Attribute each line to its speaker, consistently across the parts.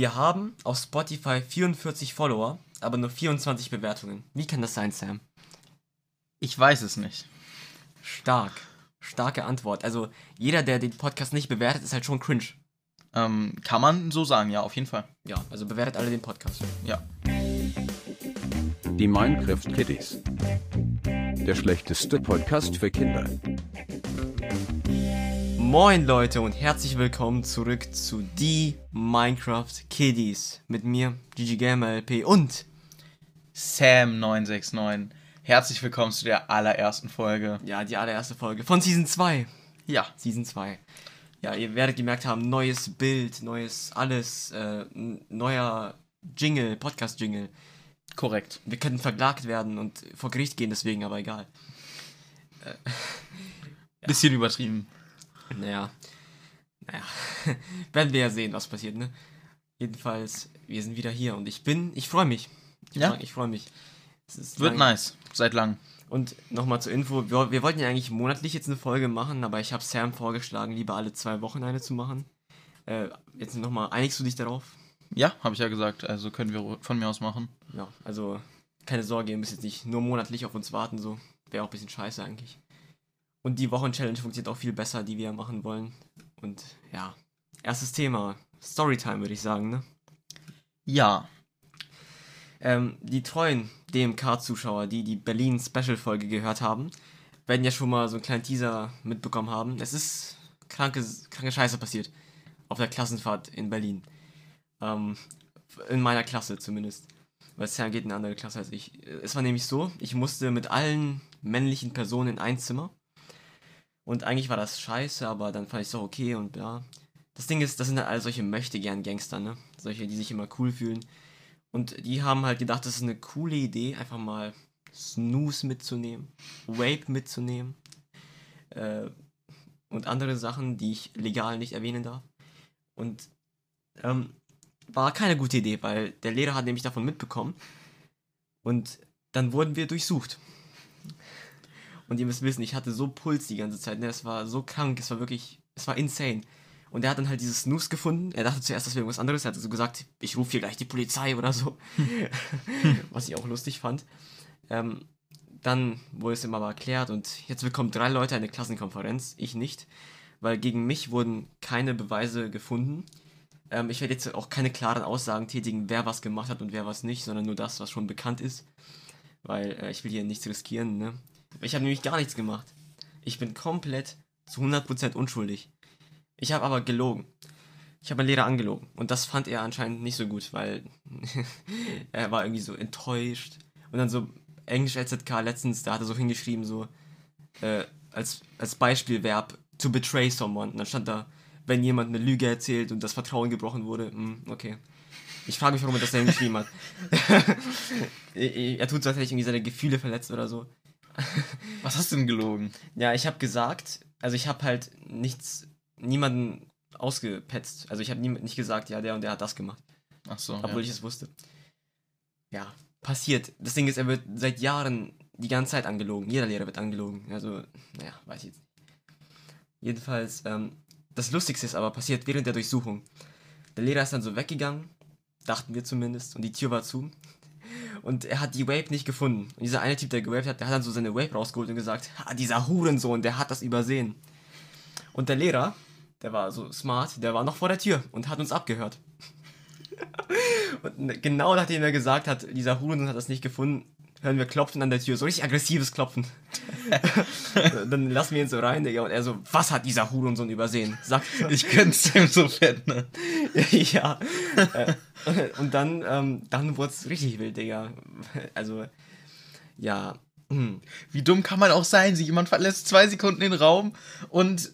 Speaker 1: Wir haben auf Spotify 44 Follower, aber nur 24 Bewertungen. Wie kann das sein, Sam?
Speaker 2: Ich weiß es nicht.
Speaker 1: Stark. Starke Antwort. Also jeder, der den Podcast nicht bewertet, ist halt schon cringe.
Speaker 2: Ähm, kann man so sagen, ja, auf jeden Fall.
Speaker 1: Ja, also bewertet alle den Podcast.
Speaker 2: Ja.
Speaker 3: Die Minecraft Kiddies. Der schlechteste Podcast für Kinder.
Speaker 1: Moin Leute und herzlich willkommen zurück zu die Minecraft Kiddies. Mit mir, Gigi Gamer LP und
Speaker 2: Sam969. Herzlich willkommen zu der allerersten Folge.
Speaker 1: ja, die allererste Folge von Season 2.
Speaker 2: Ja.
Speaker 1: Season 2. Ja, ihr werdet gemerkt haben, neues Bild, neues alles, äh, neuer Jingle, Podcast-Jingle.
Speaker 2: Korrekt.
Speaker 1: Wir könnten verklagt werden und vor Gericht gehen, deswegen, aber egal.
Speaker 2: Bisschen übertrieben.
Speaker 1: Naja, naja, werden wir ja sehen, was passiert, ne? Jedenfalls, wir sind wieder hier und ich bin, ich freue mich. Ich
Speaker 2: Ja.
Speaker 1: freu- Ich freue mich.
Speaker 2: Wird
Speaker 1: lang-
Speaker 2: nice. Seit lang.
Speaker 1: Und nochmal zur Info, wir, wir wollten ja eigentlich monatlich jetzt eine Folge machen, aber ich habe Sam vorgeschlagen, lieber alle zwei Wochen eine zu machen. Äh, jetzt nochmal, einigst du dich darauf?
Speaker 2: Ja, habe ich ja gesagt. Also können wir von mir aus machen.
Speaker 1: Ja, also keine Sorge, ihr müsst jetzt nicht nur monatlich auf uns warten, so. Wäre auch ein bisschen scheiße eigentlich. Und die Wochen-Challenge funktioniert auch viel besser, die wir machen wollen. Und ja, erstes Thema, Storytime würde ich sagen, ne?
Speaker 2: Ja.
Speaker 1: Ähm, die treuen DMK-Zuschauer, die die Berlin-Special-Folge gehört haben, werden ja schon mal so einen kleinen Teaser mitbekommen haben. Es ist kranke, kranke Scheiße passiert. Auf der Klassenfahrt in Berlin. Ähm, in meiner Klasse zumindest. Weil Sam geht in eine andere Klasse als ich. Es war nämlich so, ich musste mit allen männlichen Personen in ein Zimmer. Und eigentlich war das scheiße, aber dann fand ich es auch okay und ja. Das Ding ist, das sind halt alle solche Möchtegern-Gangster, ne? Solche, die sich immer cool fühlen. Und die haben halt gedacht, das ist eine coole Idee, einfach mal Snooze mitzunehmen, Vape mitzunehmen äh, und andere Sachen, die ich legal nicht erwähnen darf. Und ähm, war keine gute Idee, weil der Lehrer hat nämlich davon mitbekommen und dann wurden wir durchsucht. Und ihr müsst wissen, ich hatte so Puls die ganze Zeit, ne? es war so krank, es war wirklich, es war insane. Und er hat dann halt dieses Snooze gefunden. Er dachte zuerst, das wäre irgendwas anderes. Er hat so gesagt, ich rufe hier gleich die Polizei oder so. Was ich auch lustig fand. Ähm, dann wurde es ihm aber erklärt und jetzt bekommen drei Leute eine Klassenkonferenz, ich nicht, weil gegen mich wurden keine Beweise gefunden. Ähm, ich werde jetzt auch keine klaren Aussagen tätigen, wer was gemacht hat und wer was nicht, sondern nur das, was schon bekannt ist, weil äh, ich will hier nichts riskieren. Ne? Ich habe nämlich gar nichts gemacht. Ich bin komplett zu 100% unschuldig. Ich habe aber gelogen. Ich habe meinen Lehrer angelogen. Und das fand er anscheinend nicht so gut, weil er war irgendwie so enttäuscht. Und dann so Englisch LZK letztens, da hat er so hingeschrieben, so äh, als, als Beispielverb to betray someone. Und dann stand da, wenn jemand eine Lüge erzählt und das Vertrauen gebrochen wurde, hm, okay. Ich frage mich, warum er das denn geschrieben hat. er tut so, als hätte ich irgendwie seine Gefühle verletzt oder so.
Speaker 2: Was hast du denn gelogen?
Speaker 1: Ja, ich habe gesagt, also ich habe halt nichts, niemanden ausgepetzt. Also ich habe nicht gesagt, ja, der und der hat das gemacht,
Speaker 2: Ach so.
Speaker 1: obwohl
Speaker 2: ja.
Speaker 1: ich es wusste. Ja, passiert. Das Ding ist, er wird seit Jahren die ganze Zeit angelogen. Jeder Lehrer wird angelogen. Also, naja, weiß ich jetzt nicht. Jedenfalls, ähm, das Lustigste ist aber passiert während der Durchsuchung. Der Lehrer ist dann so weggegangen, dachten wir zumindest, und die Tür war zu. Und er hat die Vape nicht gefunden. Und dieser eine Typ, der gewaped hat, der hat dann so seine Vape rausgeholt und gesagt, ah, dieser Hurensohn, der hat das übersehen. Und der Lehrer, der war so smart, der war noch vor der Tür und hat uns abgehört. und genau nachdem er gesagt hat, dieser Hurensohn hat das nicht gefunden, hören wir Klopfen an der Tür, so richtig aggressives Klopfen. dann lassen wir ihn so rein, Digga, und er so, was hat dieser Hurensohn übersehen? Sagt
Speaker 2: Ich gönn's dem so fett, ne?
Speaker 1: ja. Äh, und dann, ähm, dann wurde es richtig wild, Digga. Also, ja. Hm.
Speaker 2: Wie dumm kann man auch sein? Sie jemand verlässt zwei Sekunden den Raum und,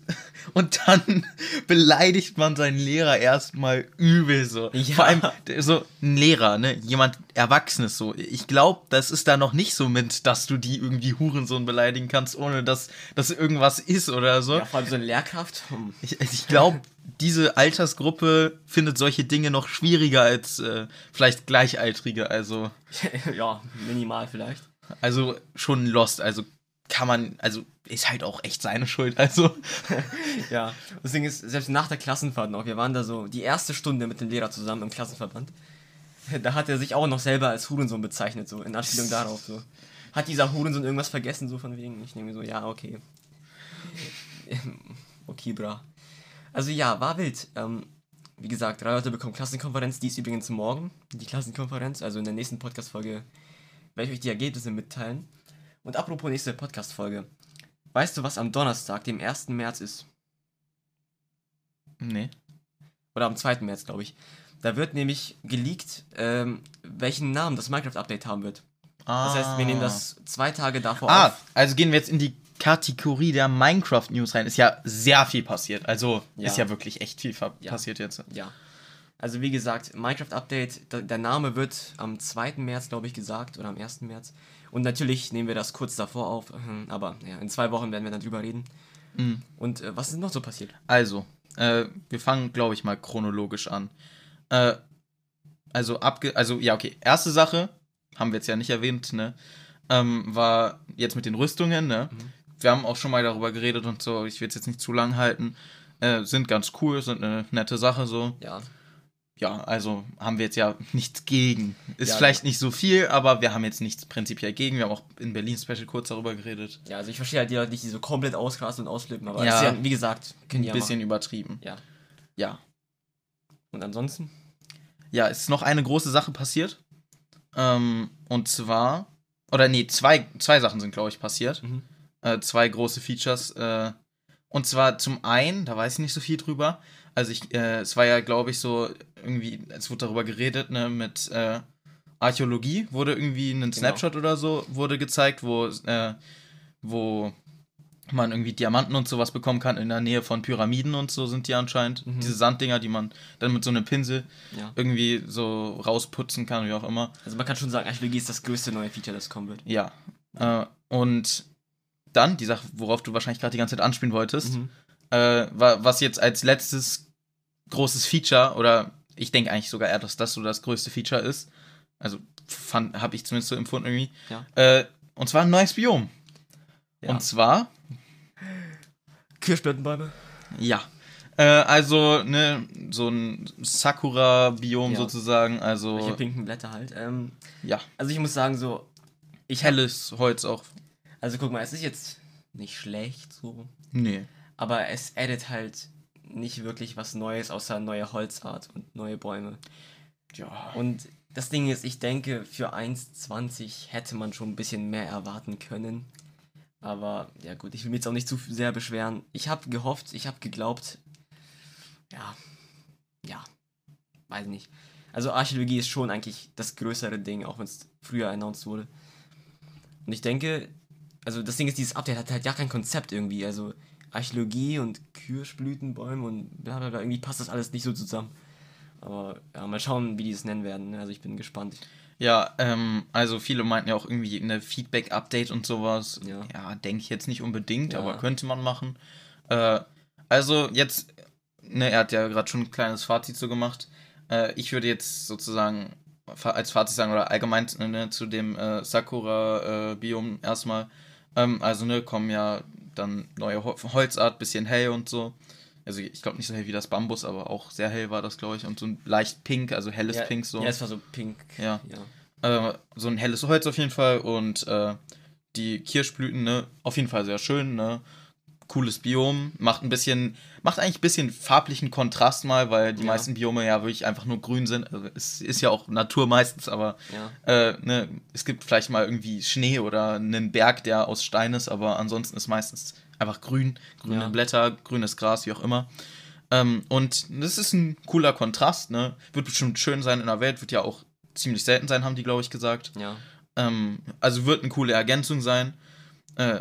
Speaker 2: und dann beleidigt man seinen Lehrer erstmal übel so.
Speaker 1: Ja.
Speaker 2: Vor allem so ein Lehrer, ne? Jemand Erwachsenes so. Ich glaube, das ist da noch nicht so mit, dass du die irgendwie Hurensohn beleidigen kannst, ohne dass das irgendwas ist oder so.
Speaker 1: Ja, vor allem so eine Lehrkraft. Hm.
Speaker 2: Ich, ich glaube, diese Altersgruppe findet solche Dinge noch schwieriger als äh, vielleicht Gleichaltrige. Also,
Speaker 1: ja, minimal vielleicht.
Speaker 2: Also schon lost. Also kann man, also ist halt auch echt seine Schuld. Also,
Speaker 1: Ja, das Ding ist, selbst nach der Klassenfahrt noch, wir waren da so die erste Stunde mit dem Lehrer zusammen im Klassenverband. Da hat er sich auch noch selber als Hurensohn bezeichnet, so in Anspielung darauf. So. Hat dieser Hurensohn irgendwas vergessen, so von wegen? Ich nehme so, ja, okay. okay, bra. Also ja, war wild. Ähm, wie gesagt, drei Leute bekommen Klassenkonferenz, die ist übrigens morgen, die Klassenkonferenz. Also in der nächsten Podcast-Folge werde ich euch die Ergebnisse mitteilen. Und apropos nächste Podcast-Folge. Weißt du, was am Donnerstag, dem 1. März ist?
Speaker 2: nee.
Speaker 1: Oder am 2. März, glaube ich. Da wird nämlich geleakt, ähm, welchen Namen das Minecraft-Update haben wird. Das heißt, wir nehmen das zwei Tage davor
Speaker 2: Ah,
Speaker 1: auf.
Speaker 2: also gehen wir jetzt in die Kategorie der Minecraft-News rein. Ist ja sehr viel passiert. Also
Speaker 1: Ja.
Speaker 2: ist ja wirklich echt viel
Speaker 1: Ja.
Speaker 2: passiert jetzt.
Speaker 1: Ja. Also wie gesagt, Minecraft-Update, da- der Name wird am 2. März, glaube ich, gesagt, oder am 1. März. Und natürlich nehmen wir das kurz davor auf, mhm, aber ja, in zwei Wochen werden wir dann drüber reden.
Speaker 2: Mhm.
Speaker 1: Und äh, was ist noch so passiert?
Speaker 2: Also, äh, wir fangen, glaube ich, mal chronologisch an. Äh, also, abge also, ja, okay. Erste Sache, haben wir jetzt ja nicht erwähnt, ne? Ähm, war jetzt mit den Rüstungen, ne?
Speaker 1: Mhm.
Speaker 2: Wir haben auch schon mal darüber geredet und so. Ich will es jetzt nicht zu lang halten. Äh, sind ganz cool, sind eine nette Sache so.
Speaker 1: Ja,
Speaker 2: Ja, also haben wir jetzt ja nichts gegen. Ist
Speaker 1: Ja,
Speaker 2: vielleicht nicht so viel, aber wir haben jetzt nichts prinzipiell gegen. Wir haben auch in Berlin Special kurz darüber geredet.
Speaker 1: ja, also ich verstehe halt die Leute nicht, die so komplett ausrasten und ausflippen, aber
Speaker 2: Ja.
Speaker 1: das ist ja, wie gesagt,
Speaker 2: Ein
Speaker 1: ja
Speaker 2: bisschen
Speaker 1: machen.
Speaker 2: übertrieben.
Speaker 1: Ja.
Speaker 2: Ja.
Speaker 1: Und ansonsten?
Speaker 2: Ja, ist noch eine große Sache passiert. Ähm, und zwar, oder nee, zwei, zwei Sachen sind, glaube ich, passiert.
Speaker 1: Mhm.
Speaker 2: Äh, zwei große Features. Äh, und zwar zum einen, da weiß ich nicht so viel drüber. Also ich, äh, es war ja, glaube ich, so irgendwie, es wurde darüber geredet, ne, mit äh, Archäologie wurde irgendwie ein Snapshot oder so, wurde gezeigt, wo, äh, wo man irgendwie Diamanten und sowas bekommen kann in der Nähe von Pyramiden und so sind die anscheinend.
Speaker 1: Mhm.
Speaker 2: Diese Sanddinger, die man dann mit so einem Pinsel
Speaker 1: Ja.
Speaker 2: irgendwie so rausputzen kann, wie auch immer.
Speaker 1: Also man kann schon sagen, Archäologie ist das größte neue Feature, das kommen wird.
Speaker 2: Ja. Äh, und dann, die Sache, worauf du wahrscheinlich gerade die ganze Zeit anspielen wolltest,
Speaker 1: Mhm.
Speaker 2: äh, wa- was jetzt als letztes großes Feature, oder ich denke eigentlich sogar eher, dass das so das größte Feature ist. Also habe ich zumindest so empfunden irgendwie.
Speaker 1: Ja.
Speaker 2: Äh, und zwar ein neues Biom.
Speaker 1: Ja.
Speaker 2: Und zwar,
Speaker 1: Kirschblütenbäume.
Speaker 2: ja. Äh, also, ne, so ein Sakura-Biom
Speaker 1: Ja.
Speaker 2: sozusagen. Also,
Speaker 1: Welche pinken Blätter halt. Ähm,
Speaker 2: ja.
Speaker 1: also ich muss sagen, so, ich
Speaker 2: Helles Holz auch.
Speaker 1: Also guck mal, es ist jetzt nicht schlecht so,
Speaker 2: Nee.
Speaker 1: aber es addet halt nicht wirklich was Neues, außer neue Holzart und neue Bäume.
Speaker 2: Ja.
Speaker 1: Und das Ding ist, ich denke, für 1,20 hätte man schon ein bisschen mehr erwarten können. Aber ja gut, ich will mich jetzt auch nicht zu sehr beschweren. Ich habe gehofft, ich habe geglaubt, ja, ja, weiß nicht. Also Archäologie ist schon eigentlich das größere Ding, auch wenn es früher announced wurde. Und ich denke, also das Ding ist, dieses Update hat halt ja kein Konzept irgendwie. Also Archäologie und Kirschblütenbäume und bla bla bla, irgendwie passt das alles nicht so zusammen. Aber ja, mal schauen, wie die es nennen werden. ne? Also ich bin gespannt.
Speaker 2: Ja, ähm, also viele meinten ja auch irgendwie eine Feedback-Update und sowas.
Speaker 1: Ja.
Speaker 2: Ja, denke ich jetzt nicht unbedingt,
Speaker 1: Ja.
Speaker 2: aber könnte man machen. Äh, also jetzt, ne, er hat ja gerade schon ein kleines Fazit so gemacht. Äh, ich würde jetzt sozusagen als Fazit sagen oder allgemein ne, zu dem äh, Sakura-Biom erstmal. Ähm, also ne, kommen ja dann neue Hol Holzart, bisschen hell und so. Also ich glaube nicht so hell wie das Bambus, aber auch sehr hell war das, glaube ich. Und so ein leicht pink, also helles
Speaker 1: ja,
Speaker 2: Pink so.
Speaker 1: Ja, es war so pink.
Speaker 2: Ja.
Speaker 1: ja.
Speaker 2: Äh, so ein helles Holz auf jeden Fall und äh, die Kirschblüten, ne, auf jeden Fall sehr schön, ne. Cooles Biom, macht ein bisschen, macht eigentlich ein bisschen farblichen Kontrast mal, weil die
Speaker 1: Ja.
Speaker 2: meisten Biome ja wirklich einfach nur grün sind. Also es ist ja auch Natur meistens, aber
Speaker 1: Ja.
Speaker 2: äh, ne, es gibt vielleicht mal irgendwie Schnee oder einen Berg, der aus Stein ist, aber ansonsten ist meistens einfach grün, grüne
Speaker 1: Ja.
Speaker 2: Blätter, grünes Gras, wie auch immer. Ähm, und das ist ein cooler Kontrast, ne? Wird bestimmt schön sein in der Welt, wird ja auch ziemlich selten sein, haben die, glaube ich, gesagt.
Speaker 1: Ja.
Speaker 2: Ähm, also wird eine coole Ergänzung sein. Äh,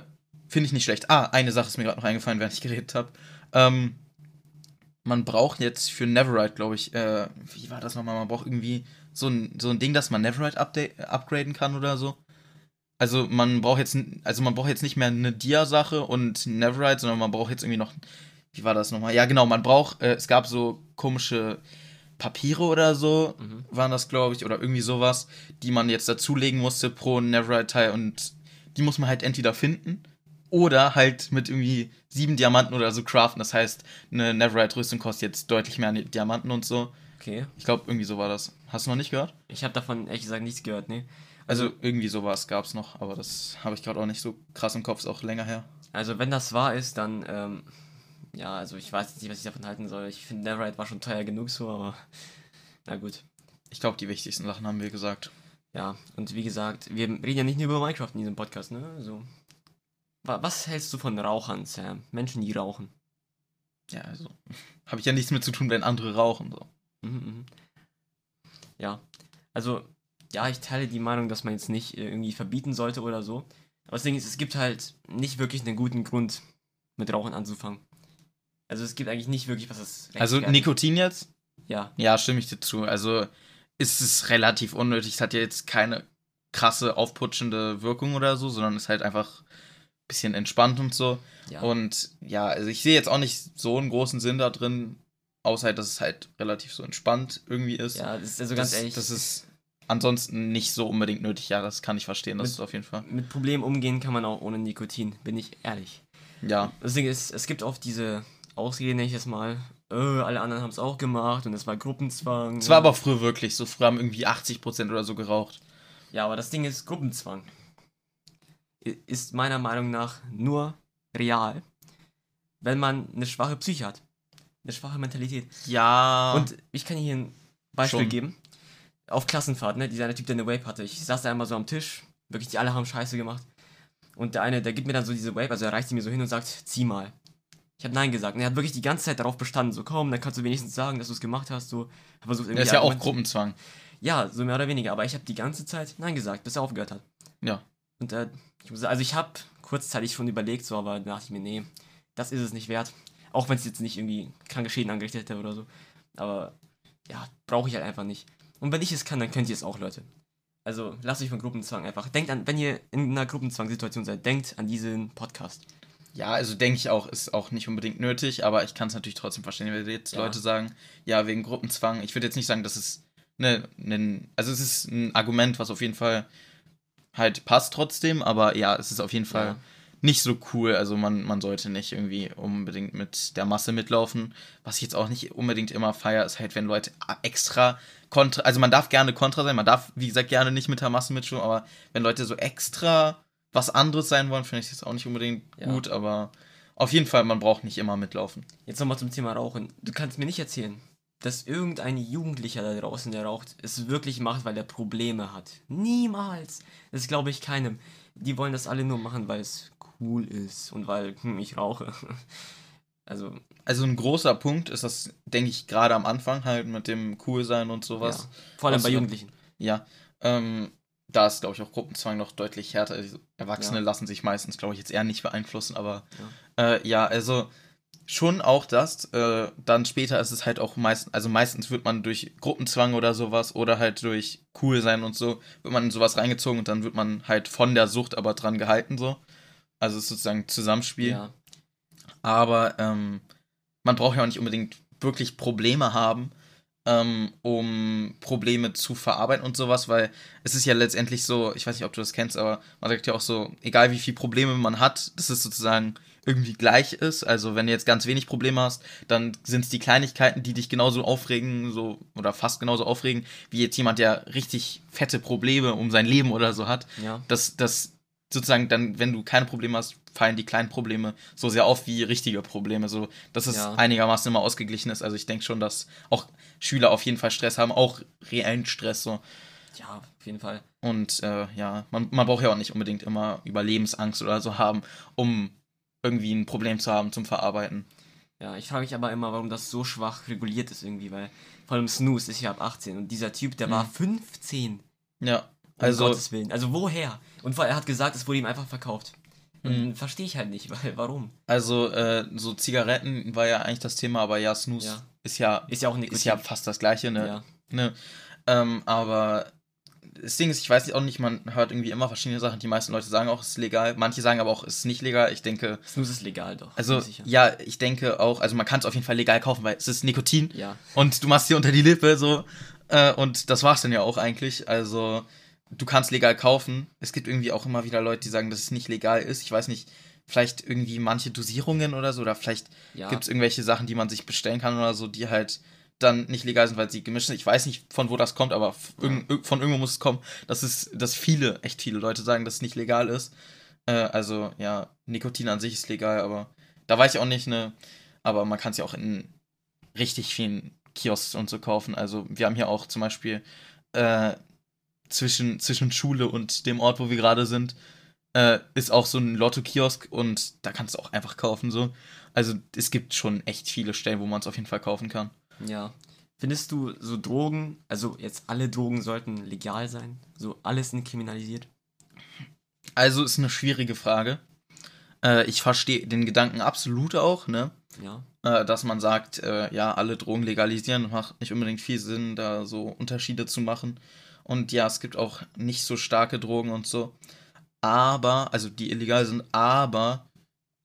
Speaker 2: Finde ich nicht schlecht. Ah, eine Sache ist mir gerade noch eingefallen, während ich geredet habe. Ähm, man braucht jetzt für Neverite, glaube ich, äh, wie war das nochmal? Man braucht irgendwie so ein, so ein Ding, dass man Neverite upgraden kann oder so. Also man braucht jetzt, also man braucht jetzt nicht mehr eine Dia-Sache und Neverite, sondern man braucht jetzt irgendwie noch, wie war das nochmal? Ja, genau, man braucht, äh, es gab so komische Papiere oder so,
Speaker 1: Mhm.
Speaker 2: waren das, glaube ich, oder irgendwie sowas, die man jetzt dazulegen musste pro Neverite-Teil und die muss man halt entweder finden Oder halt mit irgendwie sieben Diamanten oder so craften. Das heißt, eine Neverite-Rüstung kostet jetzt deutlich mehr Diamanten und so.
Speaker 1: Okay.
Speaker 2: Ich glaube, irgendwie so war das. Hast du noch nicht gehört?
Speaker 1: Ich habe davon ehrlich gesagt nichts gehört, ne?
Speaker 2: Also irgendwie sowas gab es noch, aber das habe ich gerade auch nicht so krass im Kopf, ist auch länger her.
Speaker 1: Also wenn das wahr ist, dann, ähm, ja, also ich weiß jetzt nicht, was ich davon halten soll. Ich finde Neverite war schon teuer genug so, aber na gut.
Speaker 2: Ich glaube, die wichtigsten Sachen haben wir gesagt.
Speaker 1: Ja, und wie gesagt, wir reden ja nicht nur über Minecraft in diesem Podcast, ne? Also, wa was hältst du von Rauchern, Sam? Menschen, die rauchen.
Speaker 2: Ja, also habe ich ja nichts mit zu tun, wenn andere rauchen. So.
Speaker 1: Mhm, mhm. Ja, also, ja, ich teile die Meinung, dass man jetzt nicht äh, irgendwie verbieten sollte oder so. Aber das Ding ist, es gibt halt nicht wirklich einen guten Grund, mit Rauchen anzufangen. Also es gibt eigentlich nicht wirklich was das
Speaker 2: Also. Nikotin jetzt?
Speaker 1: Ja,
Speaker 2: Ja, stimme ich dir zu. Also ist es relativ unnötig. Es hat ja jetzt keine krasse aufputschende Wirkung oder so, sondern ist halt einfach ein bisschen entspannt und so.
Speaker 1: ja.
Speaker 2: Und ja, also ich sehe jetzt auch nicht so einen großen Sinn da drin, außer halt, dass es halt relativ so entspannt irgendwie ist.
Speaker 1: ja, das ist also ganz
Speaker 2: das,
Speaker 1: ehrlich.
Speaker 2: das ist ansonsten nicht so unbedingt nötig. Ja, das kann ich verstehen, das
Speaker 1: Mit-
Speaker 2: ist auf jeden Fall.
Speaker 1: mit Problemen umgehen kann man auch ohne Nikotin, bin ich ehrlich.
Speaker 2: Ja,
Speaker 1: Das Ding ist, es gibt oft diese Ausrede, nenne ich es mal, äh, alle anderen haben es auch gemacht und es war Gruppenzwang.
Speaker 2: es war aber früher wirklich so. Früher haben irgendwie 80% oder so geraucht.
Speaker 1: Ja, aber das Ding ist, Gruppenzwang ist meiner Meinung nach nur real, wenn man eine schwache Psyche hat. Eine schwache Mentalität.
Speaker 2: Ja.
Speaker 1: Und ich kann hier ein Beispiel
Speaker 2: Schon.
Speaker 1: geben. Auf Klassenfahrt, ne? Dieser eine Typ, der eine Vape hatte. Ich saß da einmal so am Tisch. Wirklich, die alle haben Scheiße gemacht. Und der eine, der gibt mir dann so diese Vape, also er reicht sie mir so hin und sagt, zieh mal. Ich habe Nein gesagt. Und er hat wirklich die ganze Zeit darauf bestanden, so komm, dann kannst du wenigstens sagen, dass du es gemacht hast. So, er versucht irgendwie
Speaker 2: das ist ja auch Gruppenzwang.
Speaker 1: Ja, so mehr oder weniger. Aber ich habe die ganze Zeit Nein gesagt, bis er aufgehört hat.
Speaker 2: Ja.
Speaker 1: Und äh, ich muss, also ich habe kurzzeitig schon überlegt, so, aber dachte ich mir, nee, das ist es nicht wert. Auch wenn es jetzt nicht irgendwie kranke Schäden angerichtet hätte oder so. Aber ja, brauche ich halt einfach nicht. Und wenn ich es kann, dann könnt ihr es auch, Leute. Also lasst euch von Gruppenzwang einfach. Denkt an, wenn ihr in einer Gruppenzwangssituation seid, denkt an diesen Podcast.
Speaker 2: Ja, also denke ich auch, ist auch nicht unbedingt nötig, aber ich kann es natürlich trotzdem verstehen, wenn jetzt
Speaker 1: Ja.
Speaker 2: Leute sagen, ja, wegen Gruppenzwang. Ich würde jetzt nicht sagen, dass es ne, ne, also es ist ein Argument, was auf jeden Fall halt passt trotzdem, aber ja, es ist auf jeden Fall
Speaker 1: Ja.
Speaker 2: nicht so cool. Also man, man sollte nicht irgendwie unbedingt mit der Masse mitlaufen. Was ich jetzt auch nicht unbedingt immer feier, ist halt, wenn Leute extra kontra, also man darf gerne kontra sein, man darf, wie gesagt, gerne nicht mit der Masse mitschwimmen, aber wenn Leute so extra was anderes sein wollen, finde ich das auch nicht unbedingt
Speaker 1: Ja.
Speaker 2: gut, aber auf jeden Fall, man braucht nicht immer mitlaufen.
Speaker 1: Jetzt nochmal zum Thema Rauchen. Du kannst mir nicht erzählen, dass irgendein Jugendlicher da draußen, der raucht, es wirklich macht, weil er Probleme hat. Niemals. Das glaube ich keinem. Die wollen das alle nur machen, weil es cool ist und weil hm, ich rauche. Also,
Speaker 2: Also ein großer Punkt ist das, denke ich, gerade am Anfang halt mit dem Coolsein und sowas.
Speaker 1: ja. vor allem bei Jugendlichen.
Speaker 2: Ja, ähm, da ist, glaube ich, auch Gruppenzwang noch deutlich härter. Also Erwachsene
Speaker 1: Ja.
Speaker 2: lassen sich meistens, glaube ich, jetzt eher nicht beeinflussen, aber ja, äh, ja also schon auch das. Äh, dann später ist es halt auch meistens, also meistens wird man durch Gruppenzwang oder sowas oder halt durch cool sein und so, wird man in sowas reingezogen und dann wird man halt von der Sucht aber dran gehalten so. Also es ist sozusagen Zusammenspiel.
Speaker 1: Ja.
Speaker 2: Aber ähm, man braucht ja auch nicht unbedingt wirklich Probleme haben, ähm, um Probleme zu verarbeiten und sowas, weil es ist ja letztendlich so, ich weiß nicht, ob du das kennst, aber man sagt ja auch so, egal wie viele Probleme man hat, dass es sozusagen irgendwie gleich ist. Also wenn du jetzt ganz wenig Probleme hast, dann sind es die Kleinigkeiten, die dich genauso aufregen, so oder fast genauso aufregen, wie jetzt jemand, der richtig fette Probleme um sein Leben oder so hat
Speaker 1: Ja.
Speaker 2: dass das sozusagen dann, wenn du keine Probleme hast, fallen die kleinen Probleme so sehr auf wie richtige Probleme, so dass es
Speaker 1: Ja.
Speaker 2: einigermaßen immer ausgeglichen ist. Also ich denke schon, dass auch Schüler auf jeden Fall Stress haben, auch reellen Stress so.
Speaker 1: Ja, auf jeden Fall.
Speaker 2: Und äh, ja, man, man braucht ja auch nicht unbedingt immer Überlebensangst oder so haben, um irgendwie ein Problem zu haben zum Verarbeiten.
Speaker 1: Ja, ich frage mich aber immer, warum das so schwach reguliert ist irgendwie, weil vor allem Snooze ist ja ab 18 und dieser Typ, der war
Speaker 2: Mhm.
Speaker 1: 15.
Speaker 2: Ja,
Speaker 1: Um
Speaker 2: also
Speaker 1: Gottes Willen. Also woher? Und vor- er hat gesagt, es wurde ihm einfach verkauft.
Speaker 2: Mhm.
Speaker 1: verstehe ich halt nicht, weil warum?
Speaker 2: also äh, so Zigaretten war ja eigentlich das Thema, aber ja, Snooze
Speaker 1: Ja.
Speaker 2: ist ja
Speaker 1: Ist ja auch Nikotin.
Speaker 2: ist ja fast das gleiche, ne?
Speaker 1: Ja.
Speaker 2: Ne? Ähm, aber das Ding ist, ich weiß auch nicht, man hört irgendwie immer verschiedene Sachen. Die meisten Leute sagen auch, es ist legal. Manche sagen aber auch, es ist nicht legal. Ich denke,
Speaker 1: Snooze ist legal doch.
Speaker 2: also ja, ich denke auch, also man kann es auf jeden Fall legal kaufen, weil es ist Nikotin
Speaker 1: Ja.
Speaker 2: und du machst dir unter die Lippe so äh, und das war's dann ja auch eigentlich. Also du kannst legal kaufen. Es gibt irgendwie auch immer wieder Leute, die sagen, dass es nicht legal ist. Ich weiß nicht, vielleicht irgendwie manche Dosierungen oder so, oder vielleicht
Speaker 1: Ja.
Speaker 2: gibt es irgendwelche Sachen, die man sich bestellen kann oder so, die halt dann nicht legal sind, weil sie gemischt sind. Ich weiß nicht, von wo das kommt, aber von irgendwo muss es kommen, dass es, dass viele, echt viele Leute sagen, dass es nicht legal ist. Äh, also, ja, Nikotin an sich ist legal, aber da weiß ich auch nicht, ne, aber man kann es ja auch in richtig vielen Kiosks und so kaufen. Also, wir haben hier auch zum Beispiel äh, zwischen, zwischen Schule und dem Ort, wo wir gerade sind, äh, ist auch so ein Lotto-Kiosk und da kannst du auch einfach kaufen, so. Also, es gibt schon echt viele Stellen, wo man es auf jeden Fall kaufen kann.
Speaker 1: Ja. Findest du so Drogen, also jetzt alle Drogen sollten legal sein? So alles entkriminalisiert?
Speaker 2: Also, ist eine schwierige Frage. Äh, ich verstehe den Gedanken absolut auch, ne?
Speaker 1: Ja.
Speaker 2: äh, dass man sagt, äh, ja, alle Drogen legalisieren, macht nicht unbedingt viel Sinn, da so Unterschiede zu machen. Und ja, es gibt auch nicht so starke Drogen und so. Aber, also die illegal sind, aber,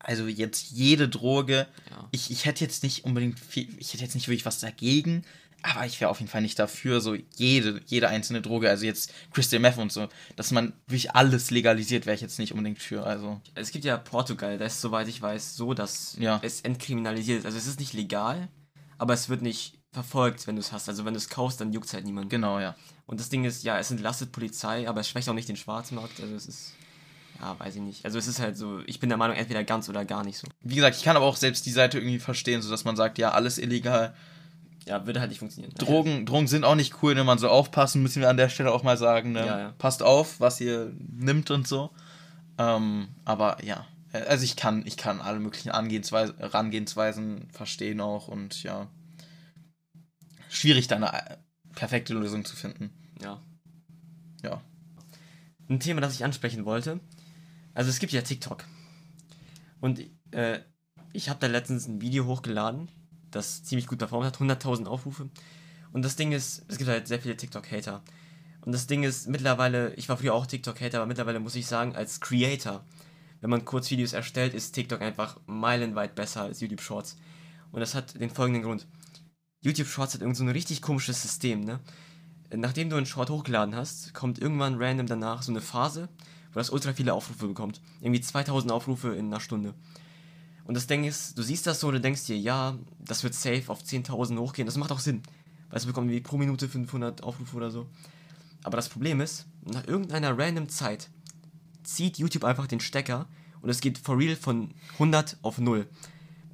Speaker 2: also jetzt jede Droge,
Speaker 1: Ja.
Speaker 2: ich, ich hätte jetzt nicht unbedingt viel, ich hätte jetzt nicht wirklich was dagegen, aber ich wäre auf jeden Fall nicht dafür, so jede, jede einzelne Droge, also jetzt Crystal Meth und so, dass man wirklich alles legalisiert, wäre ich jetzt nicht unbedingt für, also.
Speaker 1: Es gibt ja Portugal, da ist, soweit ich weiß, so, dass
Speaker 2: Ja.
Speaker 1: es entkriminalisiert ist. Also es ist nicht legal, aber es wird nicht verfolgt, wenn du es hast. Also wenn du es kaufst, dann juckt es halt niemand.
Speaker 2: Genau, ja.
Speaker 1: Und das Ding ist, ja, es entlastet Polizei, aber es schwächt auch nicht den Schwarzmarkt. Also es ist, ja, weiß ich nicht. Also es ist halt so, ich bin der Meinung, entweder ganz oder gar nicht so.
Speaker 2: Wie gesagt, ich kann aber auch selbst die Seite irgendwie verstehen, so dass man sagt, ja, alles illegal.
Speaker 1: Ja, würde halt nicht funktionieren.
Speaker 2: Drogen, Drogen sind auch nicht cool, wenn man so aufpassen, müssen wir an der Stelle auch mal sagen. Ne?
Speaker 1: Ja, ja.
Speaker 2: Passt auf, was ihr nimmt und so. Ähm, aber ja, also ich kann, ich kann alle möglichen Angehensweisen, Herangehensweisen verstehen auch und ja. Schwierig, da eine äh, perfekte Lösung zu finden.
Speaker 1: Ja.
Speaker 2: Ja.
Speaker 1: Ein Thema, das ich ansprechen wollte. Also es gibt ja TikTok. Und äh, ich habe da letztens ein Video hochgeladen, das ziemlich gut performt hat, 100.000 Aufrufe. Und das Ding ist, es gibt halt sehr viele TikTok-Hater. Und das Ding ist, mittlerweile, ich war früher auch TikTok-Hater, aber mittlerweile muss ich sagen, als Creator, wenn man Kurzvideos erstellt, ist TikTok einfach meilenweit besser als YouTube Shorts. Und das hat den folgenden Grund. YouTube Shorts hat irgend so ein richtig komisches System, ne? Nachdem du einen Short hochgeladen hast, kommt irgendwann random danach so eine Phase, das ultra viele Aufrufe bekommt. Irgendwie 2000 Aufrufe in einer Stunde. Und das Ding ist, du siehst das so und du denkst dir, ja, das wird safe auf 10.000 hochgehen. Das macht auch Sinn. Weil es bekommt irgendwie pro Minute 500 Aufrufe oder so. Aber das Problem ist, nach irgendeiner random Zeit zieht YouTube einfach den Stecker und es geht for real von 100 auf 0.